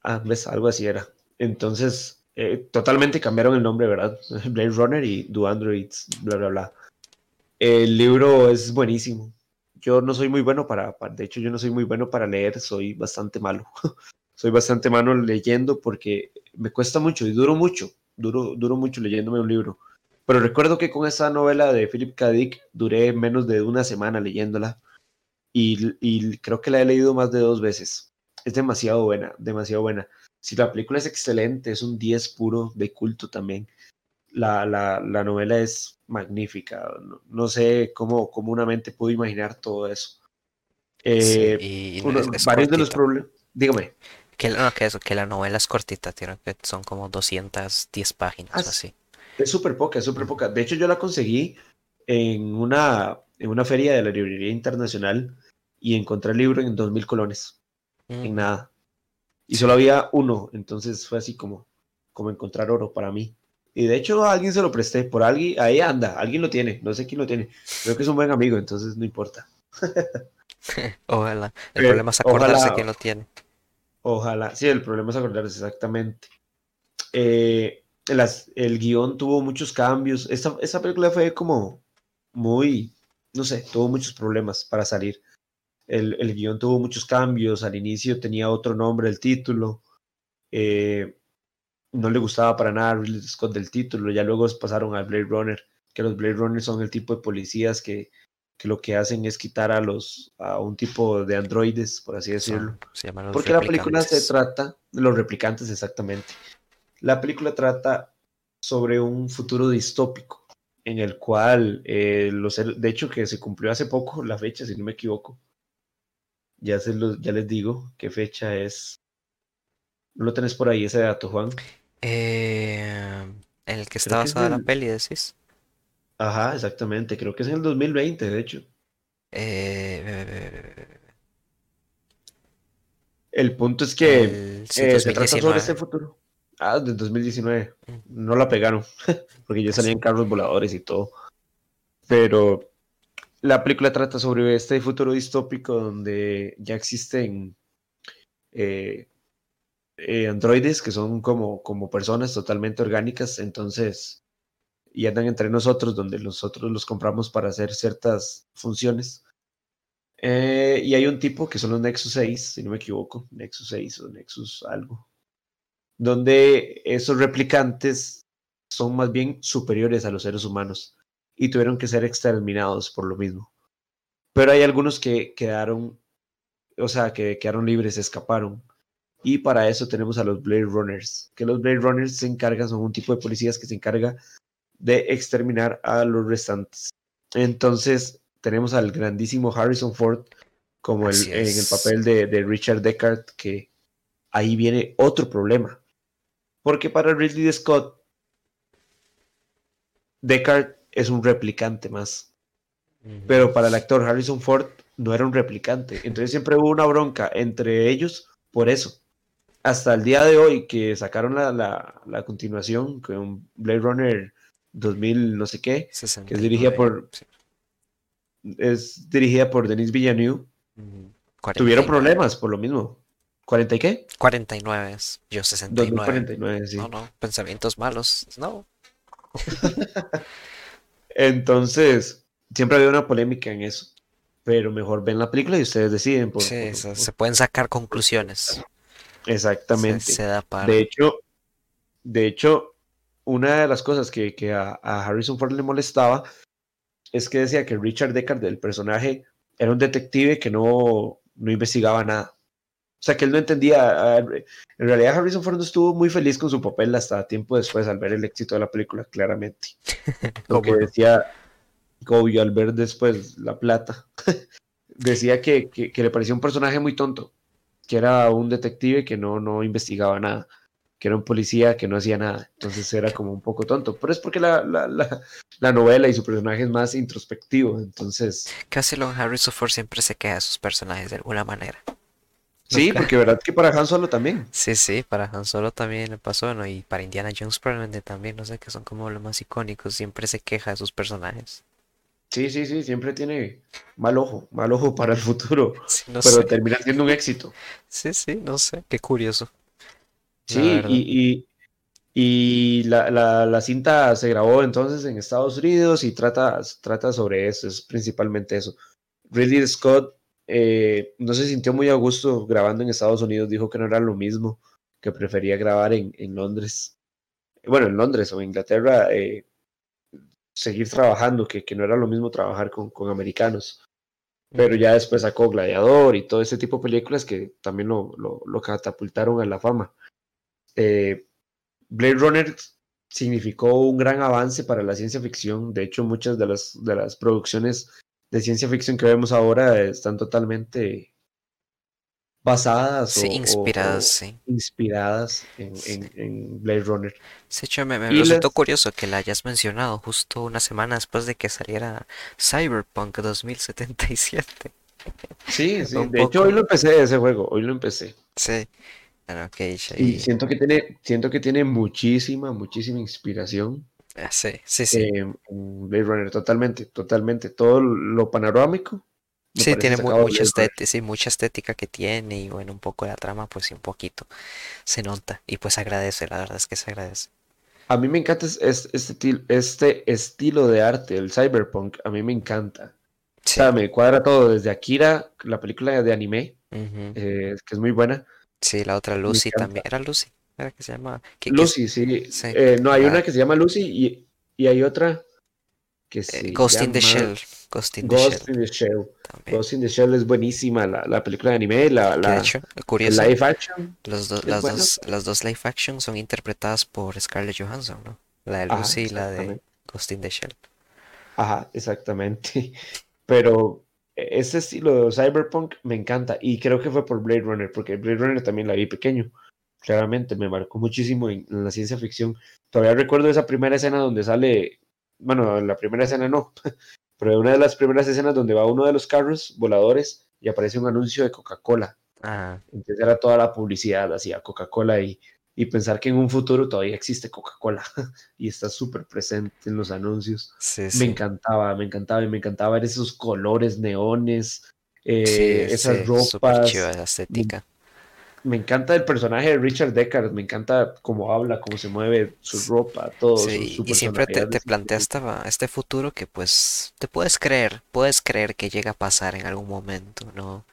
Ah, ves, algo así era. Entonces, eh, totalmente cambiaron el nombre, ¿verdad? <laughs> Blade Runner y Do Androids, bla, bla, bla. El libro es buenísimo. Yo no soy muy bueno para, para- de hecho, yo no soy muy bueno para leer, soy bastante malo. <laughs> soy bastante malo leyendo porque me cuesta mucho y duro mucho, duro, duro mucho leyéndome un libro. Pero recuerdo que con esa novela de Philip K. Dick duré menos de una semana leyéndola y, y creo que la he leído más de dos veces. Es demasiado buena, demasiado buena. Si la película es excelente, es un 10 puro de culto también. La, la, la novela es magnífica. No, no sé cómo, cómo una mente pudo imaginar todo eso. Eh, Sí, y no uno- es- es varios de los cortita. problemas. Dígame. Que, no, que eso, que la novela es cortita, tiene que son como 210 páginas Ah, así. Es súper poca, es súper poca. De hecho, yo la conseguí en una, en una feria de la librería internacional y encontré el libro en 2.000 colones. en Mm, nada. Y solo había uno, entonces fue así como, como encontrar oro para mí. Y de hecho a alguien se lo presté, por alguien, ahí anda, alguien lo tiene, no sé quién lo tiene. Creo que es un buen amigo, entonces no importa. <laughs> Ojalá. El Eh, problema es acordarse ojalá- quién lo tiene. Ojalá, sí, el problema es acordarse exactamente. Eh, las- el guion tuvo muchos cambios. Esta, esta película fue como muy, no sé, tuvo muchos problemas para salir. El, el guion tuvo muchos cambios. Al inicio tenía otro nombre el título. Eh, no le gustaba para nada a Ridley Scott del título. Ya luego pasaron al Blade Runner, que los Blade Runner son el tipo de policías que, que lo que hacen es quitar a los a un tipo de androides, por así decirlo. Son- se llaman los Porque la película se trata, de los replicantes exactamente. La película trata sobre un futuro distópico en el cual eh, los de hecho que se cumplió hace poco la fecha, si no me equivoco. Ya, se los- ya les digo qué fecha es. ¿No lo tenés por ahí ese dato, Juan? Eh, en el que está es basada la del- peli, decís. Ajá, exactamente. Creo que es en el 2020, de hecho. Eh, El punto es que el- eh, se trata sobre 2019. este futuro. Ah, del 2019. Mm. No la pegaron, <laughs> porque ya salían carros voladores y todo. Pero la película trata sobre este futuro distópico donde ya existen eh, eh, androides que son como, como personas totalmente orgánicas, entonces, y andan entre nosotros, donde nosotros los compramos para hacer ciertas funciones. Eh, y hay un tipo que son los Nexus 6, si no me equivoco, Nexus 6 o Nexus algo, donde esos replicantes son más bien superiores a los seres humanos y tuvieron que ser exterminados por lo mismo. pero hay algunos que quedaron, o sea, que quedaron libres, escaparon. Y para eso tenemos a los Blade Runners, que los Blade Runners se encargan, son un tipo de policías que se encarga de exterminar a los restantes. Entonces tenemos al grandísimo Harrison Ford como el, en el papel de, de Richard Deckard, que ahí viene otro problema. Porque para Ridley Scott, Deckard es un replicante más. Pero para el actor Harrison Ford no era un replicante. Entonces siempre hubo una bronca entre ellos por eso. Hasta el día de hoy que sacaron la, la, la continuación con Blade Runner 2000 no sé qué, que es dirigida por es dirigida por Denis Villeneuve. Tuvieron problemas por lo mismo. ¿40 y qué? 49, yo 69. 2049, sí. No, no, pensamientos malos, no. <laughs> Entonces, siempre había una polémica en eso. Pero mejor ven la película y ustedes deciden. Por, sí, se pueden sacar conclusiones. Exactamente. De hecho, de hecho, una de las cosas que, a, Harrison Ford le molestaba es que decía que Richard Deckard, el personaje, era un detective que no, no investigaba nada. O sea, que él no entendía. En realidad, Harrison Ford no estuvo muy feliz con su papel hasta tiempo después, al ver el éxito de la película, claramente. <laughs> Lo que decía, Kobe, al ver después la plata, <laughs> decía que, que, le parecía un personaje muy tonto, que era un detective que no, no investigaba nada que era un policía que no hacía nada. Entonces era como un poco tonto. Pero es porque la, la, la, novela y su personaje es más introspectivo. Entonces. Casi lo Harrison Ford siempre se queda a sus personajes de alguna manera. Sí, porque verdad que para Han Solo también. Sí, sí, para Han Solo también le pasó, ¿no? Y para Indiana Jones probablemente también, no sé, que son como los más icónicos, siempre se queja de sus personajes. Sí, sí, sí, siempre tiene mal ojo, mal ojo para el futuro, <laughs> pero termina siendo un éxito. Sí, sí, no sé, qué curioso. Sí, y, y, la, la, cinta se grabó entonces en Estados Unidos y trata, trata sobre eso, es principalmente eso. Ridley Scott eh, no se sintió muy a gusto grabando en Estados Unidos, dijo que no era lo mismo, que prefería grabar en, en Londres. Bueno, en Londres o en Inglaterra, eh, seguir trabajando, que, que, no era lo mismo trabajar con, con americanos. Pero ya después sacó Gladiador y todo ese tipo de películas que también lo, lo, lo catapultaron a la fama. Eh, Blade Runner significó un gran avance para la ciencia ficción. De hecho, muchas de las, de las producciones de ciencia ficción que vemos ahora están totalmente basadas o, inspiradas, inspiradas en, Blade Runner. De hecho, me, resultó curioso que la hayas mencionado justo una semana después de que saliera Cyberpunk 2077. Sí, <laughs> sí. de hecho, hoy lo empecé ese juego, hoy lo empecé. Sí. Y siento que tiene, siento que tiene muchísima, muchísima inspiración. Ah, sí, sí, sí. Eh, Blade Runner, totalmente, totalmente. Todo lo panorámico. Sí, tiene mucha, estética, sí, mucha estética que tiene y bueno, un poco de la trama, pues sí, un poquito se nota y pues agradece, la verdad es que se agradece. A mí me encanta este, este estilo de arte, el cyberpunk, a mí me encanta. O sea, me cuadra todo, desde Akira, la película de anime, eh, que es muy buena, Sí, la otra Lucy también. ¿Era Lucy? ¿Era que se llama? Lucy, sí. Eh, no, hay una que se llama Lucy y, y hay otra que se eh, Ghost in the Shell. Ghost in the Shell. Ghost in the Shell es buenísima, la, la película de anime, la, la de hecho, curioso, live action. Los las, dos, las dos live action son interpretadas por Scarlett Johansson, ¿no? La de Lucy y la de Ghost in the Shell. Ajá, exactamente. <laughs> Pero ese estilo de cyberpunk me encanta y creo que fue por Blade Runner, porque Blade Runner también la vi pequeño. Claramente me marcó muchísimo en, la ciencia ficción. Todavía recuerdo esa primera escena donde sale, bueno, la primera escena no, <laughs> pero una de las primeras escenas donde va uno de los carros voladores y aparece un anuncio de Coca-Cola. Entonces era toda la publicidad hacia Coca-Cola y y pensar que en un futuro todavía existe Coca-Cola <laughs> y está súper presente en los anuncios. Me encantaba, me encantaba y me encantaba ver esos colores neones, eh, esas ropas. estética. Me, encanta el personaje de Richard Deckard, me encanta cómo habla, cómo se mueve, su ropa, todo. Su, y siempre te, te plantea este futuro que pues te puedes creer, puedes creer que llega a pasar en algún momento, ¿no?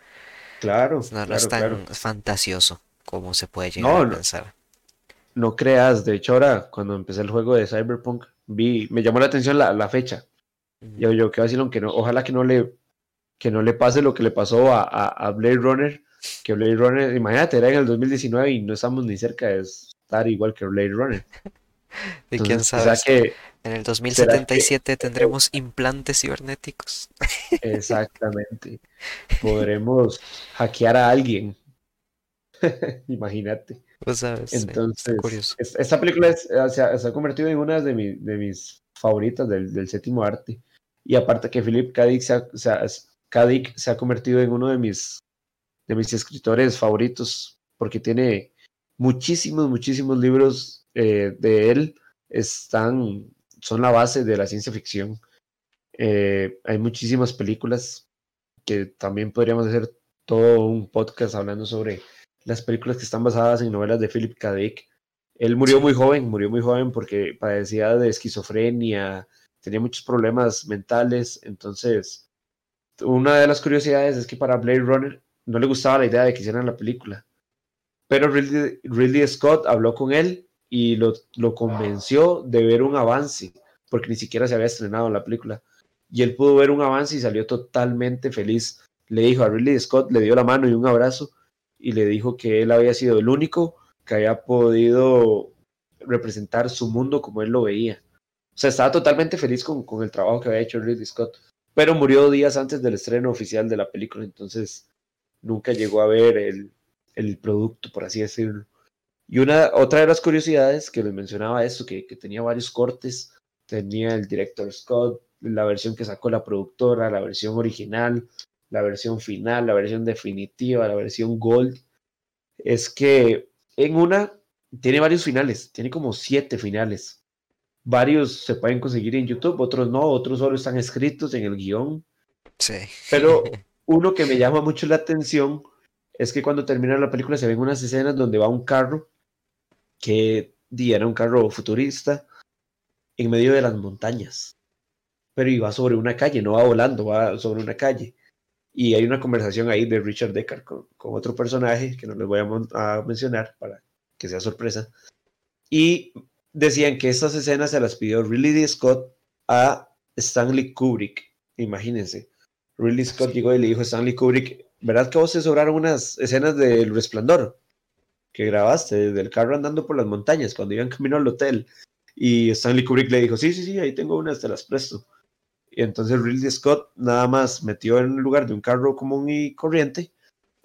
Claro. No, es tan fantasioso como se puede llegar a pensar no creas, de hecho ahora cuando empecé el juego de Cyberpunk, vi, me llamó la atención la, fecha. Yo, yo, qué vacilón, que no, ojalá que no le que no le pase lo que le pasó a, a, Blade Runner, que Blade Runner, imagínate, era en el 2019 y no estamos ni cerca de estar igual que Blade Runner. <laughs> Y quién sabe, que, en el 2077 tendremos implantes cibernéticos. <laughs> Exactamente. Podremos hackear a alguien. <laughs> Imagínate. Entonces, esta película se, ha, convertido en una de, de mis favoritas del, del, séptimo arte. Y aparte que Philip K. Dick se ha, se ha convertido en uno de mis, de mis escritores favoritos porque tiene muchísimos, muchísimos libros eh, de él. Están, son la base de la ciencia ficción. Eh, hay muchísimas películas que también podríamos hacer todo un podcast hablando sobre las películas que están basadas en novelas de Philip K. Dick. Él murió muy joven, murió muy joven porque padecía de esquizofrenia, tenía muchos problemas mentales, entonces una de las curiosidades es que para Blade Runner no le gustaba la idea de que hicieran la película, pero Ridley, Scott habló con él y lo, convenció de ver un avance, porque ni siquiera se había estrenado la película, y él pudo ver un avance y salió totalmente feliz. Le dijo a Ridley Scott, le dio la mano y un abrazo, y le dijo que él había sido el único que había podido representar su mundo como él lo veía. O sea, estaba totalmente feliz con, con el trabajo que había hecho Ridley Scott, pero murió días antes del estreno oficial de la película, entonces nunca llegó a ver el, el producto, por así decirlo. Y una, otra de las curiosidades que les mencionaba eso, que, que tenía varios cortes, tenía el director Scott, la versión que sacó la productora, la versión original, la versión final, la versión definitiva, la versión gold, es que en una tiene varios finales, tiene como siete finales. Varios se pueden conseguir en YouTube, otros no, otros solo están escritos en el guion. Sí. Pero <laughs> uno que me llama mucho la atención es que cuando termina la película se ven unas escenas donde va un carro que era un carro futurista en medio de las montañas. Pero iba sobre una calle, no va volando, va sobre una calle. Y hay una conversación ahí de Richard Deckard con, otro personaje que no les voy a, mencionar para que sea sorpresa. Y decían que estas escenas se las pidió Ridley Scott a Stanley Kubrick. Imagínense. Ridley Scott llegó y le dijo a Stanley Kubrick, ¿verdad que vos te sobraron unas escenas del resplandor que grabaste desde el carro andando por las montañas cuando iban camino al hotel? Y Stanley Kubrick le dijo, sí, sí, sí, ahí tengo unas, te las presto. Y entonces Ridley Scott nada más metió en lugar de un carro común y corriente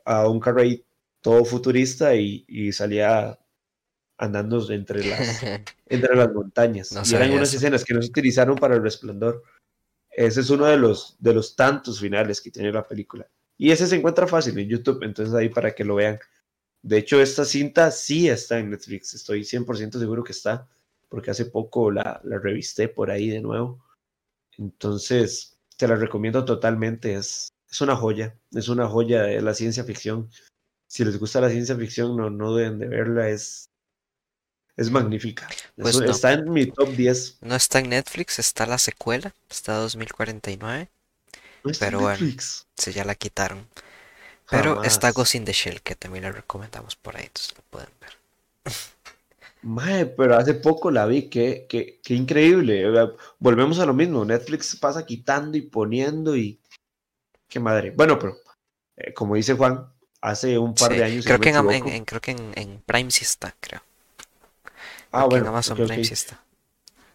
a un carro ahí todo futurista y, salía andando entre las, <laughs> entre las montañas. y eran unas escenas que no se utilizaron para el resplandor. Ese es uno de los, de los tantos finales que tiene la película. Y ese se encuentra fácil en YouTube, entonces ahí para que lo vean. De hecho, esta cinta sí está en Netflix, estoy 100% seguro que está, porque hace poco la, la revisté por ahí de nuevo. Entonces, te la recomiendo totalmente. Es, es una joya, es una joya de la ciencia ficción. Si les gusta la ciencia ficción, no, no deben de verla, es, es magnífica. Pues está en mi top 10. No está en Netflix, está la secuela, está 2049. pero bueno, sí, ya la quitaron. Pero está Ghost in the Shell, que también la recomendamos por ahí, entonces lo pueden ver. Mae, pero hace poco la vi, qué, qué, qué increíble. Volvemos a lo mismo, Netflix pasa quitando y poniendo y... Qué madre. Bueno, pero eh, como dice Juan, hace un par de años... Creo, que en, creo que en, Prime sí está, creo. Ah, bueno. En Amazon Prime sí está.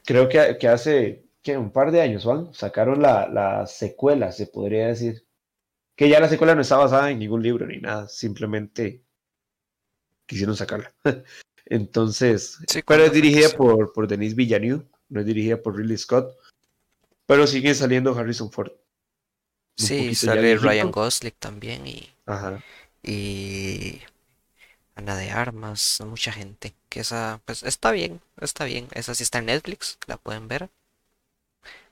Creo que, que hace un par de años, Juan, sacaron la, la secuela, se podría decir. Que ya la secuela no está basada en ningún libro ni nada, simplemente quisieron sacarla. <laughs> Entonces, pero es dirigida por, por Denise Villeneuve, no es dirigida por Ridley Scott, pero sigue saliendo Harrison Ford. Sí, sale Ryan Gosling también y, y Ana de Armas, mucha gente. Que esa, pues está bien, está bien. Esa sí está en Netflix, la pueden ver.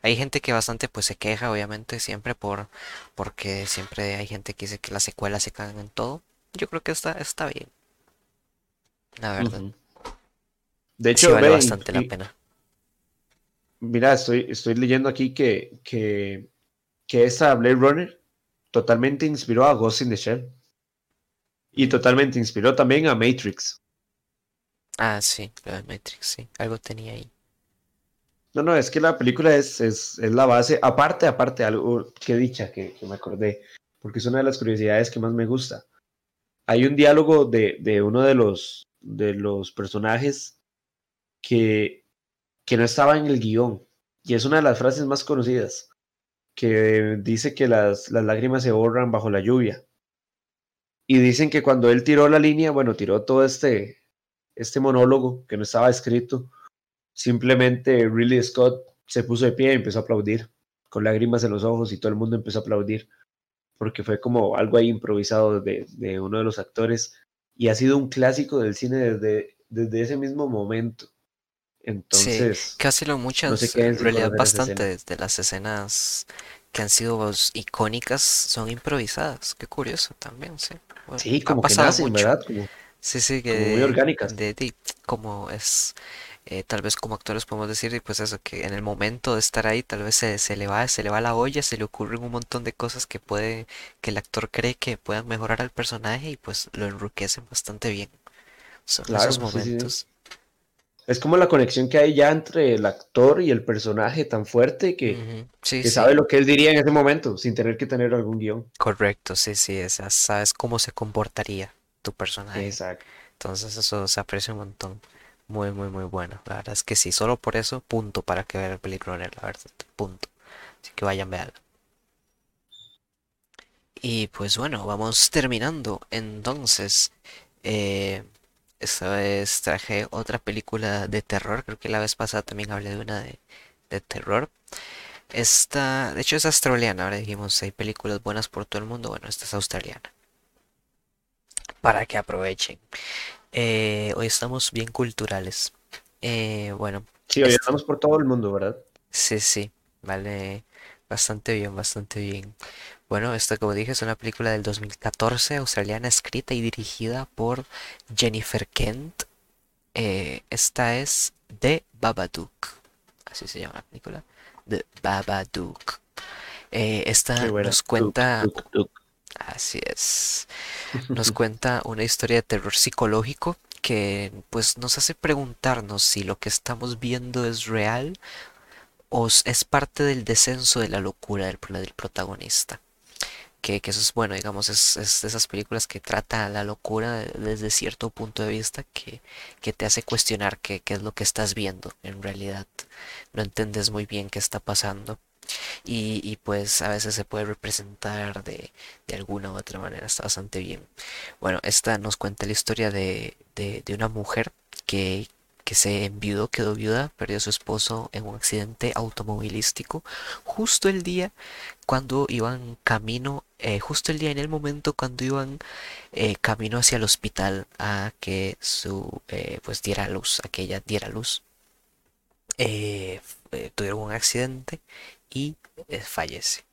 Hay gente que bastante pues se queja, obviamente, siempre por porque siempre hay gente que dice que las secuelas se cagan en todo. Yo creo que está, está bien. La verdad. De hecho, vale bastante la pena. Mira, estoy, estoy leyendo aquí que, que, que esa Blade Runner totalmente inspiró a Ghost in the Shell. Y totalmente inspiró también a Matrix. Ah, sí, lo de Matrix, sí. Algo tenía ahí. No, no, es que la película es, es, es la base, aparte, aparte, algo que dicha que, que, me acordé, porque es una de las curiosidades que más me gusta. Hay un diálogo de, de uno de los, de los personajes que, que no estaba en el guion, y es una de las frases más conocidas, que dice que las, las lágrimas se borran bajo la lluvia. Y dicen que cuando él tiró la línea, bueno, tiró todo este, este monólogo que no estaba escrito, simplemente Ridley Scott se puso de pie y empezó a aplaudir, con lágrimas en los ojos y todo el mundo empezó a aplaudir, porque fue como algo ahí improvisado de, de uno de los actores y ha sido un clásico del cine desde, desde ese mismo momento. Entonces, sí, casi lo muchas, no sé en realidad bastante de las escenas que han sido icónicas son improvisadas. Qué curioso también, sí. Sí, como que nacen, mucho. ¿verdad? Como, sí, sí, que como muy orgánicas. De, de, como es eh, tal vez como actores podemos decir, pues eso, que en el momento de estar ahí tal vez se, se, le va, se le va la olla, se le ocurren un montón de cosas que puede, que el actor cree que puedan mejorar al personaje y pues lo enriquecen bastante bien. Son claro, esos momentos. Sí, sí. Es como la conexión que hay ya entre el actor y el personaje tan fuerte que, uh -huh. sí, que sabe lo que él diría en ese momento, sin tener que tener algún guion. Correcto, sí, sí, esa, sabes cómo se comportaría tu personaje. Exacto. Entonces eso se aprecia un montón. Muy, muy, muy bueno. La verdad es que sí, solo por eso, punto para que vean el película, la verdad, punto. Así que vayan a verla. Y pues bueno, vamos terminando. Entonces, eh, esta vez traje otra película de terror. Creo que la vez pasada también hablé de una de, de terror. Esta, de hecho, es australiana. Ahora dijimos, hay películas buenas por todo el mundo. Bueno, esta es australiana. Para que aprovechen. Eh, hoy estamos bien culturales. Eh, bueno. Sí, hoy estamos por todo el mundo, ¿verdad? Sí, sí. Vale. Bastante bien, bastante bien. Bueno, esta, como dije, es una película del 2014, australiana, escrita y dirigida por Jennifer Kent. Eh, esta es The Babadook. Así se llama la película. The Babadook. Eh, esta nos cuenta. Así es. <laughs> Nos cuenta una historia de terror psicológico que pues nos hace preguntarnos si lo que estamos viendo es real o es parte del descenso de la locura del, del protagonista. Que, eso es bueno, digamos, es, de esas películas que trata la locura desde cierto punto de vista que, que te hace cuestionar qué, es lo que estás viendo en realidad. No entiendes muy bien qué está pasando. Y, y, pues a veces se puede representar de, de, alguna u otra manera, está bastante bien. Bueno, esta nos cuenta la historia de, de, de una mujer que, que se enviudó, quedó viuda, perdió a su esposo en un accidente automovilístico justo el día cuando iban camino, eh, justo el día en el momento cuando iban eh, camino hacia el hospital a que su, eh, pues diera luz, a que ella diera luz. Eh, tuvieron un accidente y fallece.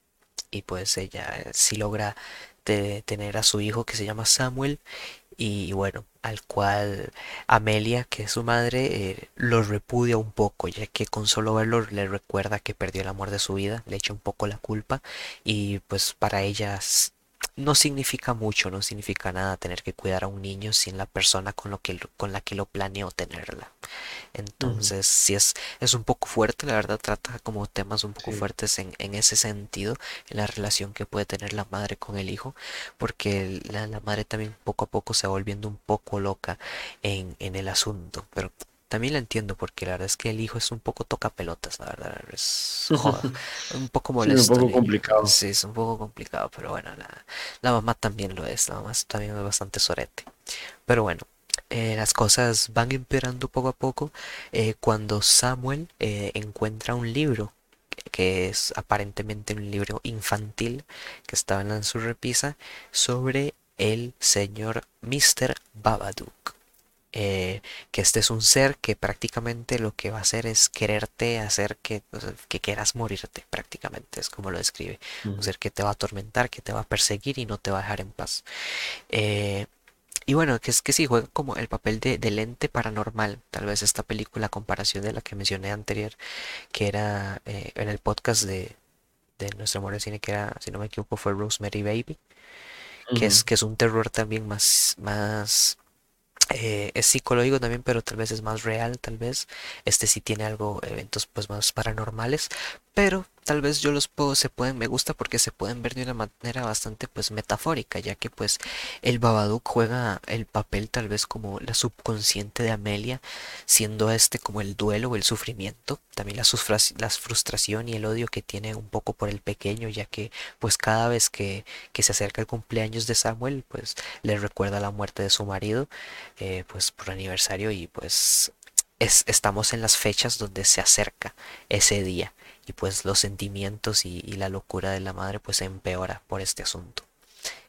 Y pues ella sí logra de tener a su hijo que se llama Samuel y bueno, al cual Amelia, que es su madre, eh, lo repudia un poco, ya que con solo verlo le recuerda que perdió el amor de su vida, le echa un poco la culpa y pues para ellas no significa mucho, no significa nada tener que cuidar a un niño sin la persona con, lo que, con la que lo planeó tenerla. Entonces, uh -huh. sí es, es un poco fuerte, la verdad trata como temas un poco sí. fuertes en, en, ese sentido, en la relación que puede tener la madre con el hijo, porque la, la madre también poco a poco se va volviendo un poco loca en, en el asunto, pero también la entiendo porque la verdad es que el hijo es un poco toca pelotas, la verdad. Es <laughs> joda, un poco molesto. Sí, un poco complicado. Sí, es un poco complicado, pero bueno, la, la, mamá también lo es. La mamá también es bastante sorete. Pero bueno, eh, las cosas van empeorando poco a poco eh, cuando Samuel eh, encuentra un libro que es aparentemente un libro infantil que estaba en su repisa sobre el señor Mr. Babadook eh, que este es un ser que prácticamente lo que va a hacer es quererte hacer que, o sea, que quieras morirte, prácticamente es como lo describe. Un ser que te va a atormentar, que te va a perseguir y no te va a dejar en paz. Eh, y bueno, que es que sí, juega como el papel de, de, lente paranormal. Tal vez esta película, comparación de la que mencioné anterior, que era eh, en el podcast de, de nuestro amor de cine, que era, si no me equivoco, fue Rosemary Baby, uh -huh. que, es, que es un terror también más, más eh, es psicológico también, pero tal vez es más real, tal vez. Este sí tiene algo, eventos pues más paranormales, pero tal vez yo los puedo, se pueden, me gusta porque se pueden ver de una manera bastante pues metafórica, ya que pues el Babadook juega el papel tal vez como la subconsciente de Amelia, siendo este como el duelo o el sufrimiento, también la, la frustración y el odio que tiene un poco por el pequeño, ya que pues cada vez que, que se acerca el cumpleaños de Samuel, pues le recuerda la muerte de su marido, eh, pues por aniversario y pues es, estamos en las fechas donde se acerca ese día y pues los sentimientos y, la locura de la madre pues empeora por este asunto.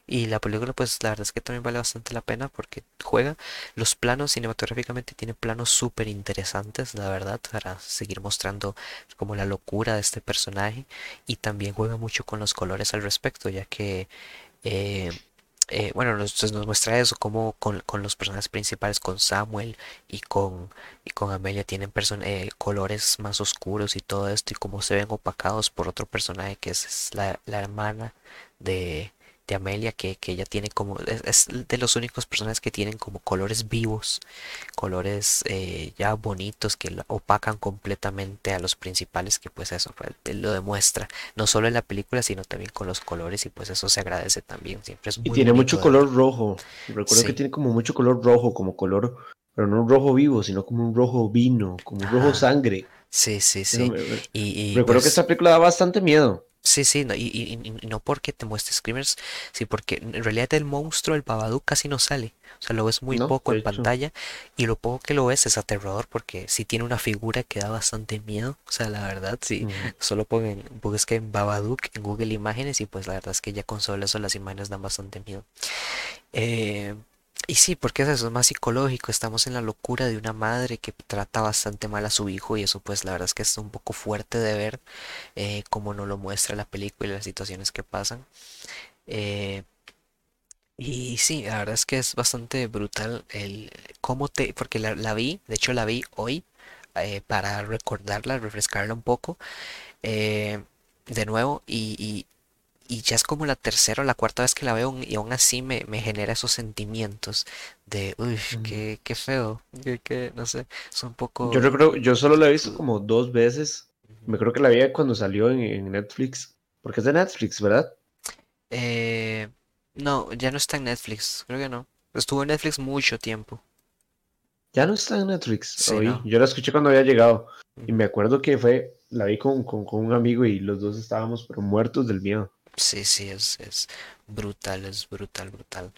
Y la película pues la verdad es que también vale bastante la pena porque juega los planos cinematográficamente tiene planos súper interesantes la verdad para seguir mostrando como la locura de este personaje y también juega mucho con los colores al respecto ya que eh, eh, bueno, nos, nos muestra eso, como con, los personajes principales, con Samuel y con, y con Amelia, tienen eh, colores más oscuros y todo esto, y cómo se ven opacados por otro personaje que es, la, la hermana de, de Amelia que, que ella tiene como es, de los únicos personajes que tienen como colores vivos colores eh, ya bonitos que opacan completamente a los principales que pues eso pues, lo demuestra no solo en la película sino también con los colores y pues eso se agradece también siempre es y tiene mucho color rojo recuerdo que tiene como mucho color rojo como color pero no un rojo vivo sino como un rojo vino como un rojo sangre. Sí sí sí. y, recuerdo que pues esta película da bastante miedo Sí, sí, no, y, y, no porque te muestre screamers, sí, porque en realidad el monstruo, el Babadook, casi no sale. O sea, lo ves muy poco en pantalla y lo poco que lo ves es aterrador porque sí tiene una figura que da bastante miedo. O sea, la verdad, sí. Solo pongan, busquen Babadook en Google Imágenes y pues la verdad es que ya con solo eso las imágenes dan bastante miedo. Eh, y sí, porque eso es más psicológico, estamos en la locura de una madre que trata bastante mal a su hijo y eso pues la verdad es que es un poco fuerte de ver eh, como no lo muestra la película y las situaciones que pasan. Eh, y sí, la verdad es que es bastante brutal el cómo te, porque la, vi, de hecho la vi hoy eh, para recordarla, refrescarla un poco de nuevo y, y ya es como la tercera o la cuarta vez que la veo y aún así me, genera esos sentimientos de, uy, qué, qué, feo, que, no sé, es un poco... Yo creo, yo solo la he visto como dos veces, me creo que la vi cuando salió en, Netflix, porque es de Netflix, ¿verdad? Eh, no, ya no está en Netflix, creo que no. Estuvo en Netflix mucho tiempo. Ya no está en Netflix. Yo la escuché cuando había llegado. Y me acuerdo que fue, la vi con, con, un amigo y los dos estábamos pero muertos del miedo. Sí, sí, es, es brutal, es brutal, brutal.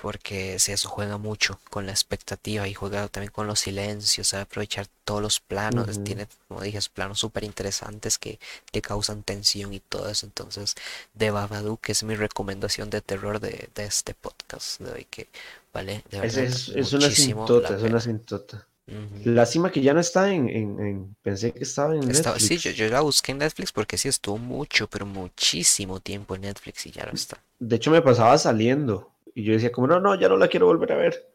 Porque si eso juega mucho con la expectativa y juega también con los silencios, sabe aprovechar todos los planos, tiene, como dije, planos súper interesantes que te causan tensión y todo eso. Entonces, de Babadook es mi recomendación de terror de, este podcast de hoy, que vale, de verdad. Es, es, una sintota, es una sintota. Lástima que ya no está en, Pensé que estaba en Netflix. Sí, yo, la busqué en Netflix porque sí estuvo mucho, pero muchísimo tiempo en Netflix y ya no está. De hecho, me pasaba saliendo y yo decía, como no, no, ya no la quiero volver a ver.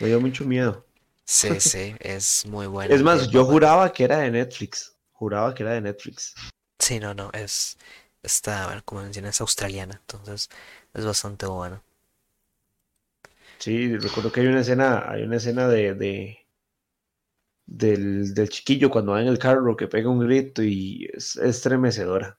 Me dio mucho miedo. Sí, <laughs> sí, es muy bueno. Es más, yo juraba que era de Netflix. Juraba que era de Netflix. Sí, no, no, es. Está, bueno, como mencionas, es australiana, entonces es bastante bueno. Sí, recuerdo que hay una escena, hay una escena de del, del, chiquillo cuando va en el carro que pega un grito y es estremecedora.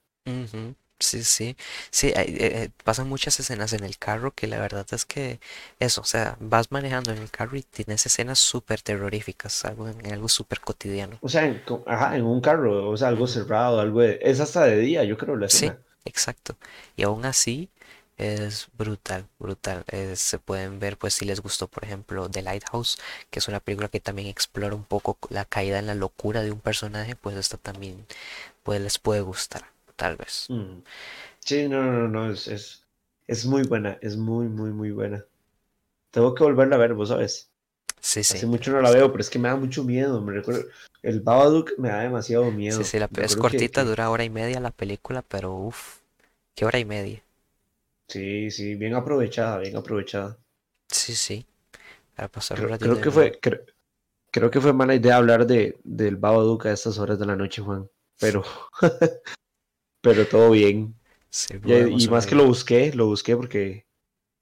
Sí, sí, sí, eh, eh, pasan muchas escenas en el carro que la verdad es que eso, o sea, vas manejando en el carro y tienes escenas súper terroríficas, algo en algo súper cotidiano. O sea, en, ajá, en un carro, o sea, algo cerrado, algo es hasta de día, yo creo la escena. Sí, exacto. Y aún así, es brutal, brutal. se pueden ver, pues, si les gustó, por ejemplo, The Lighthouse, que es una película que también explora un poco la caída en la locura de un personaje, pues esta también pues, les puede gustar, tal vez. Mm. Sí, no, no, no, es, es, muy buena, es muy, muy, muy buena. Tengo que volverla a ver, vos sabes. Sí, sí. Hace mucho no la veo, pero es que me da mucho miedo. Me recuerdo, el Babadook me da demasiado miedo. Sí, sí, la, es cortita, dura hora y media la película, pero uff, ¿qué hora y media? Sí, sí, bien aprovechada, bien aprovechada. Sí, sí. Para pasar creo, creo que fue, creo, que fue mala idea hablar de, del Babadook a estas horas de la noche, Juan. Pero, <laughs> pero todo bien. y, más que lo busqué, lo busqué porque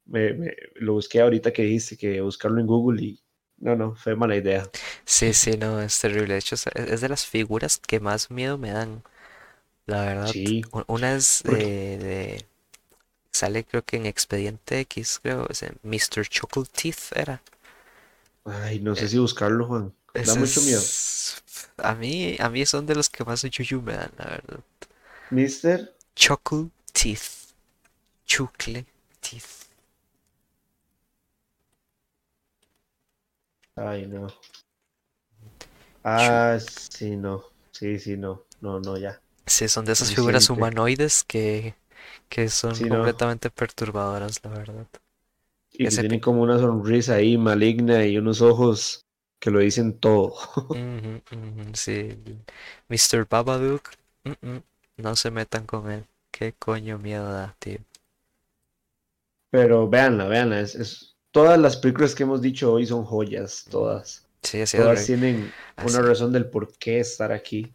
me, lo busqué ahorita que dijiste que buscarlo en Google y No, no, fue mala idea. Sí, sí, no, es terrible. De hecho, es de las figuras que más miedo me dan, la verdad. Sí, Una es porque, de, de- sale creo que en Expediente X, creo, ese Mr. Chocolate Teeth era. ay, no sé Eh, si buscarlo, Juan. Da mucho miedo. es, a mí, a mí son de los que más yuyu me dan, la verdad. Mister, Chocolate Teeth, chucle teeth. ay, no. Ah, sí, no. Sí, sí, no. No, no, ya. Sí, son de esas figuras humanoides que, que son Sí, no. completamente perturbadoras, la verdad. Y que Ese, tienen pi- como una sonrisa ahí maligna y unos ojos que lo dicen todo. <laughs> Sí, Mr. Babadook, no se metan con él. Qué coño miedo da, tío. Pero véanla, véanla. Es, es- todas las películas que hemos dicho hoy son joyas, todas. Sí, Todas tienen una razón del por qué estar aquí.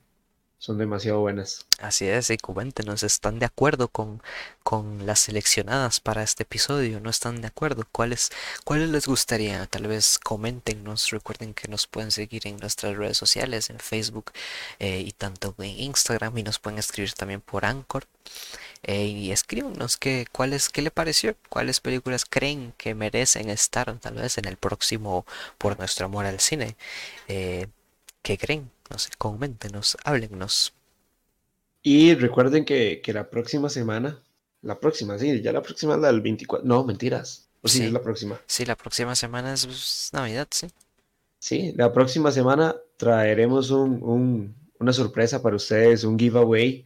Son demasiado buenas. así es, y coméntenos, ¿están de acuerdo con, con las seleccionadas para este episodio? ¿No están de acuerdo? ¿Cuáles, cuáles les gustaría? Tal vez coméntenos. Recuerden que nos pueden seguir en nuestras redes sociales, en Facebook eh, y tanto en Instagram, y nos pueden escribir también por Anchor. Eh, y escríbanos qué, cuáles, qué le pareció, cuáles películas creen que merecen estar tal vez en el próximo Por Nuestro Amor al Cine. Eh, ¿qué creen? No sé, coméntenos, háblennos. Y recuerden que, que la próxima semana, la próxima, sí, ya la próxima es la del 24. No, mentiras. O sí, es la próxima. sí, la próxima semana es pues, Navidad, sí. Sí, la próxima semana traeremos un, un- una sorpresa para ustedes, un giveaway.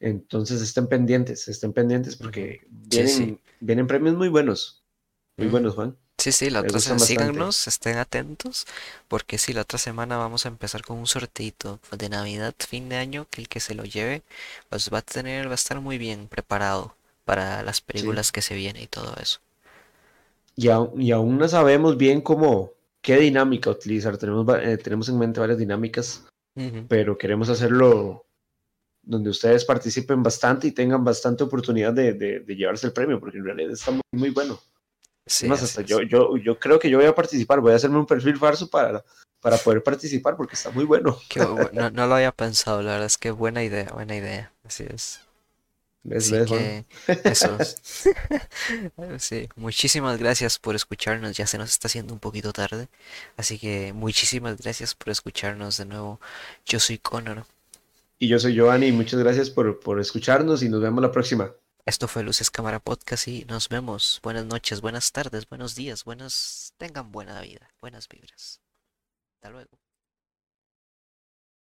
Entonces estén pendientes, estén pendientes porque Sí, sí. vienen, vienen premios muy buenos, muy Ujú. buenos, Juan. Sí, sí, la otra semana, síganos, estén atentos, porque sí, la otra semana vamos a empezar con un sorteito de Navidad, fin de año, que el que se lo lleve, pues va a tener, va a estar muy bien preparado para las Sí. películas que se vienen y todo eso. Y, aún- y aún no sabemos bien cómo, qué dinámica utilizar. Tenemos, eh, tenemos en mente varias dinámicas, pero queremos hacerlo donde ustedes participen bastante y tengan bastante oportunidad de, de- de llevarse el premio, porque en realidad está muy, muy bueno. Sí, hasta yo, yo, yo creo que yo voy a participar, voy a hacerme un perfil falso para, para poder participar porque está muy bueno. No, no lo había pensado, la verdad es que buena idea, buena idea, así es. ¿Ves, Así ves, Juan? que eso. <laughs> <laughs> Sí, muchísimas gracias por escucharnos. Ya se nos está haciendo un poquito tarde. Así que muchísimas gracias por escucharnos de nuevo. Yo soy Connor. Y yo soy Giovanni, muchas gracias por, por escucharnos y nos vemos la próxima. Esto fue Luces Cámara Podcast y nos vemos. Buenas noches, buenas tardes, buenos días, buenos... Tengan buena vida, buenas vibras. Hasta luego.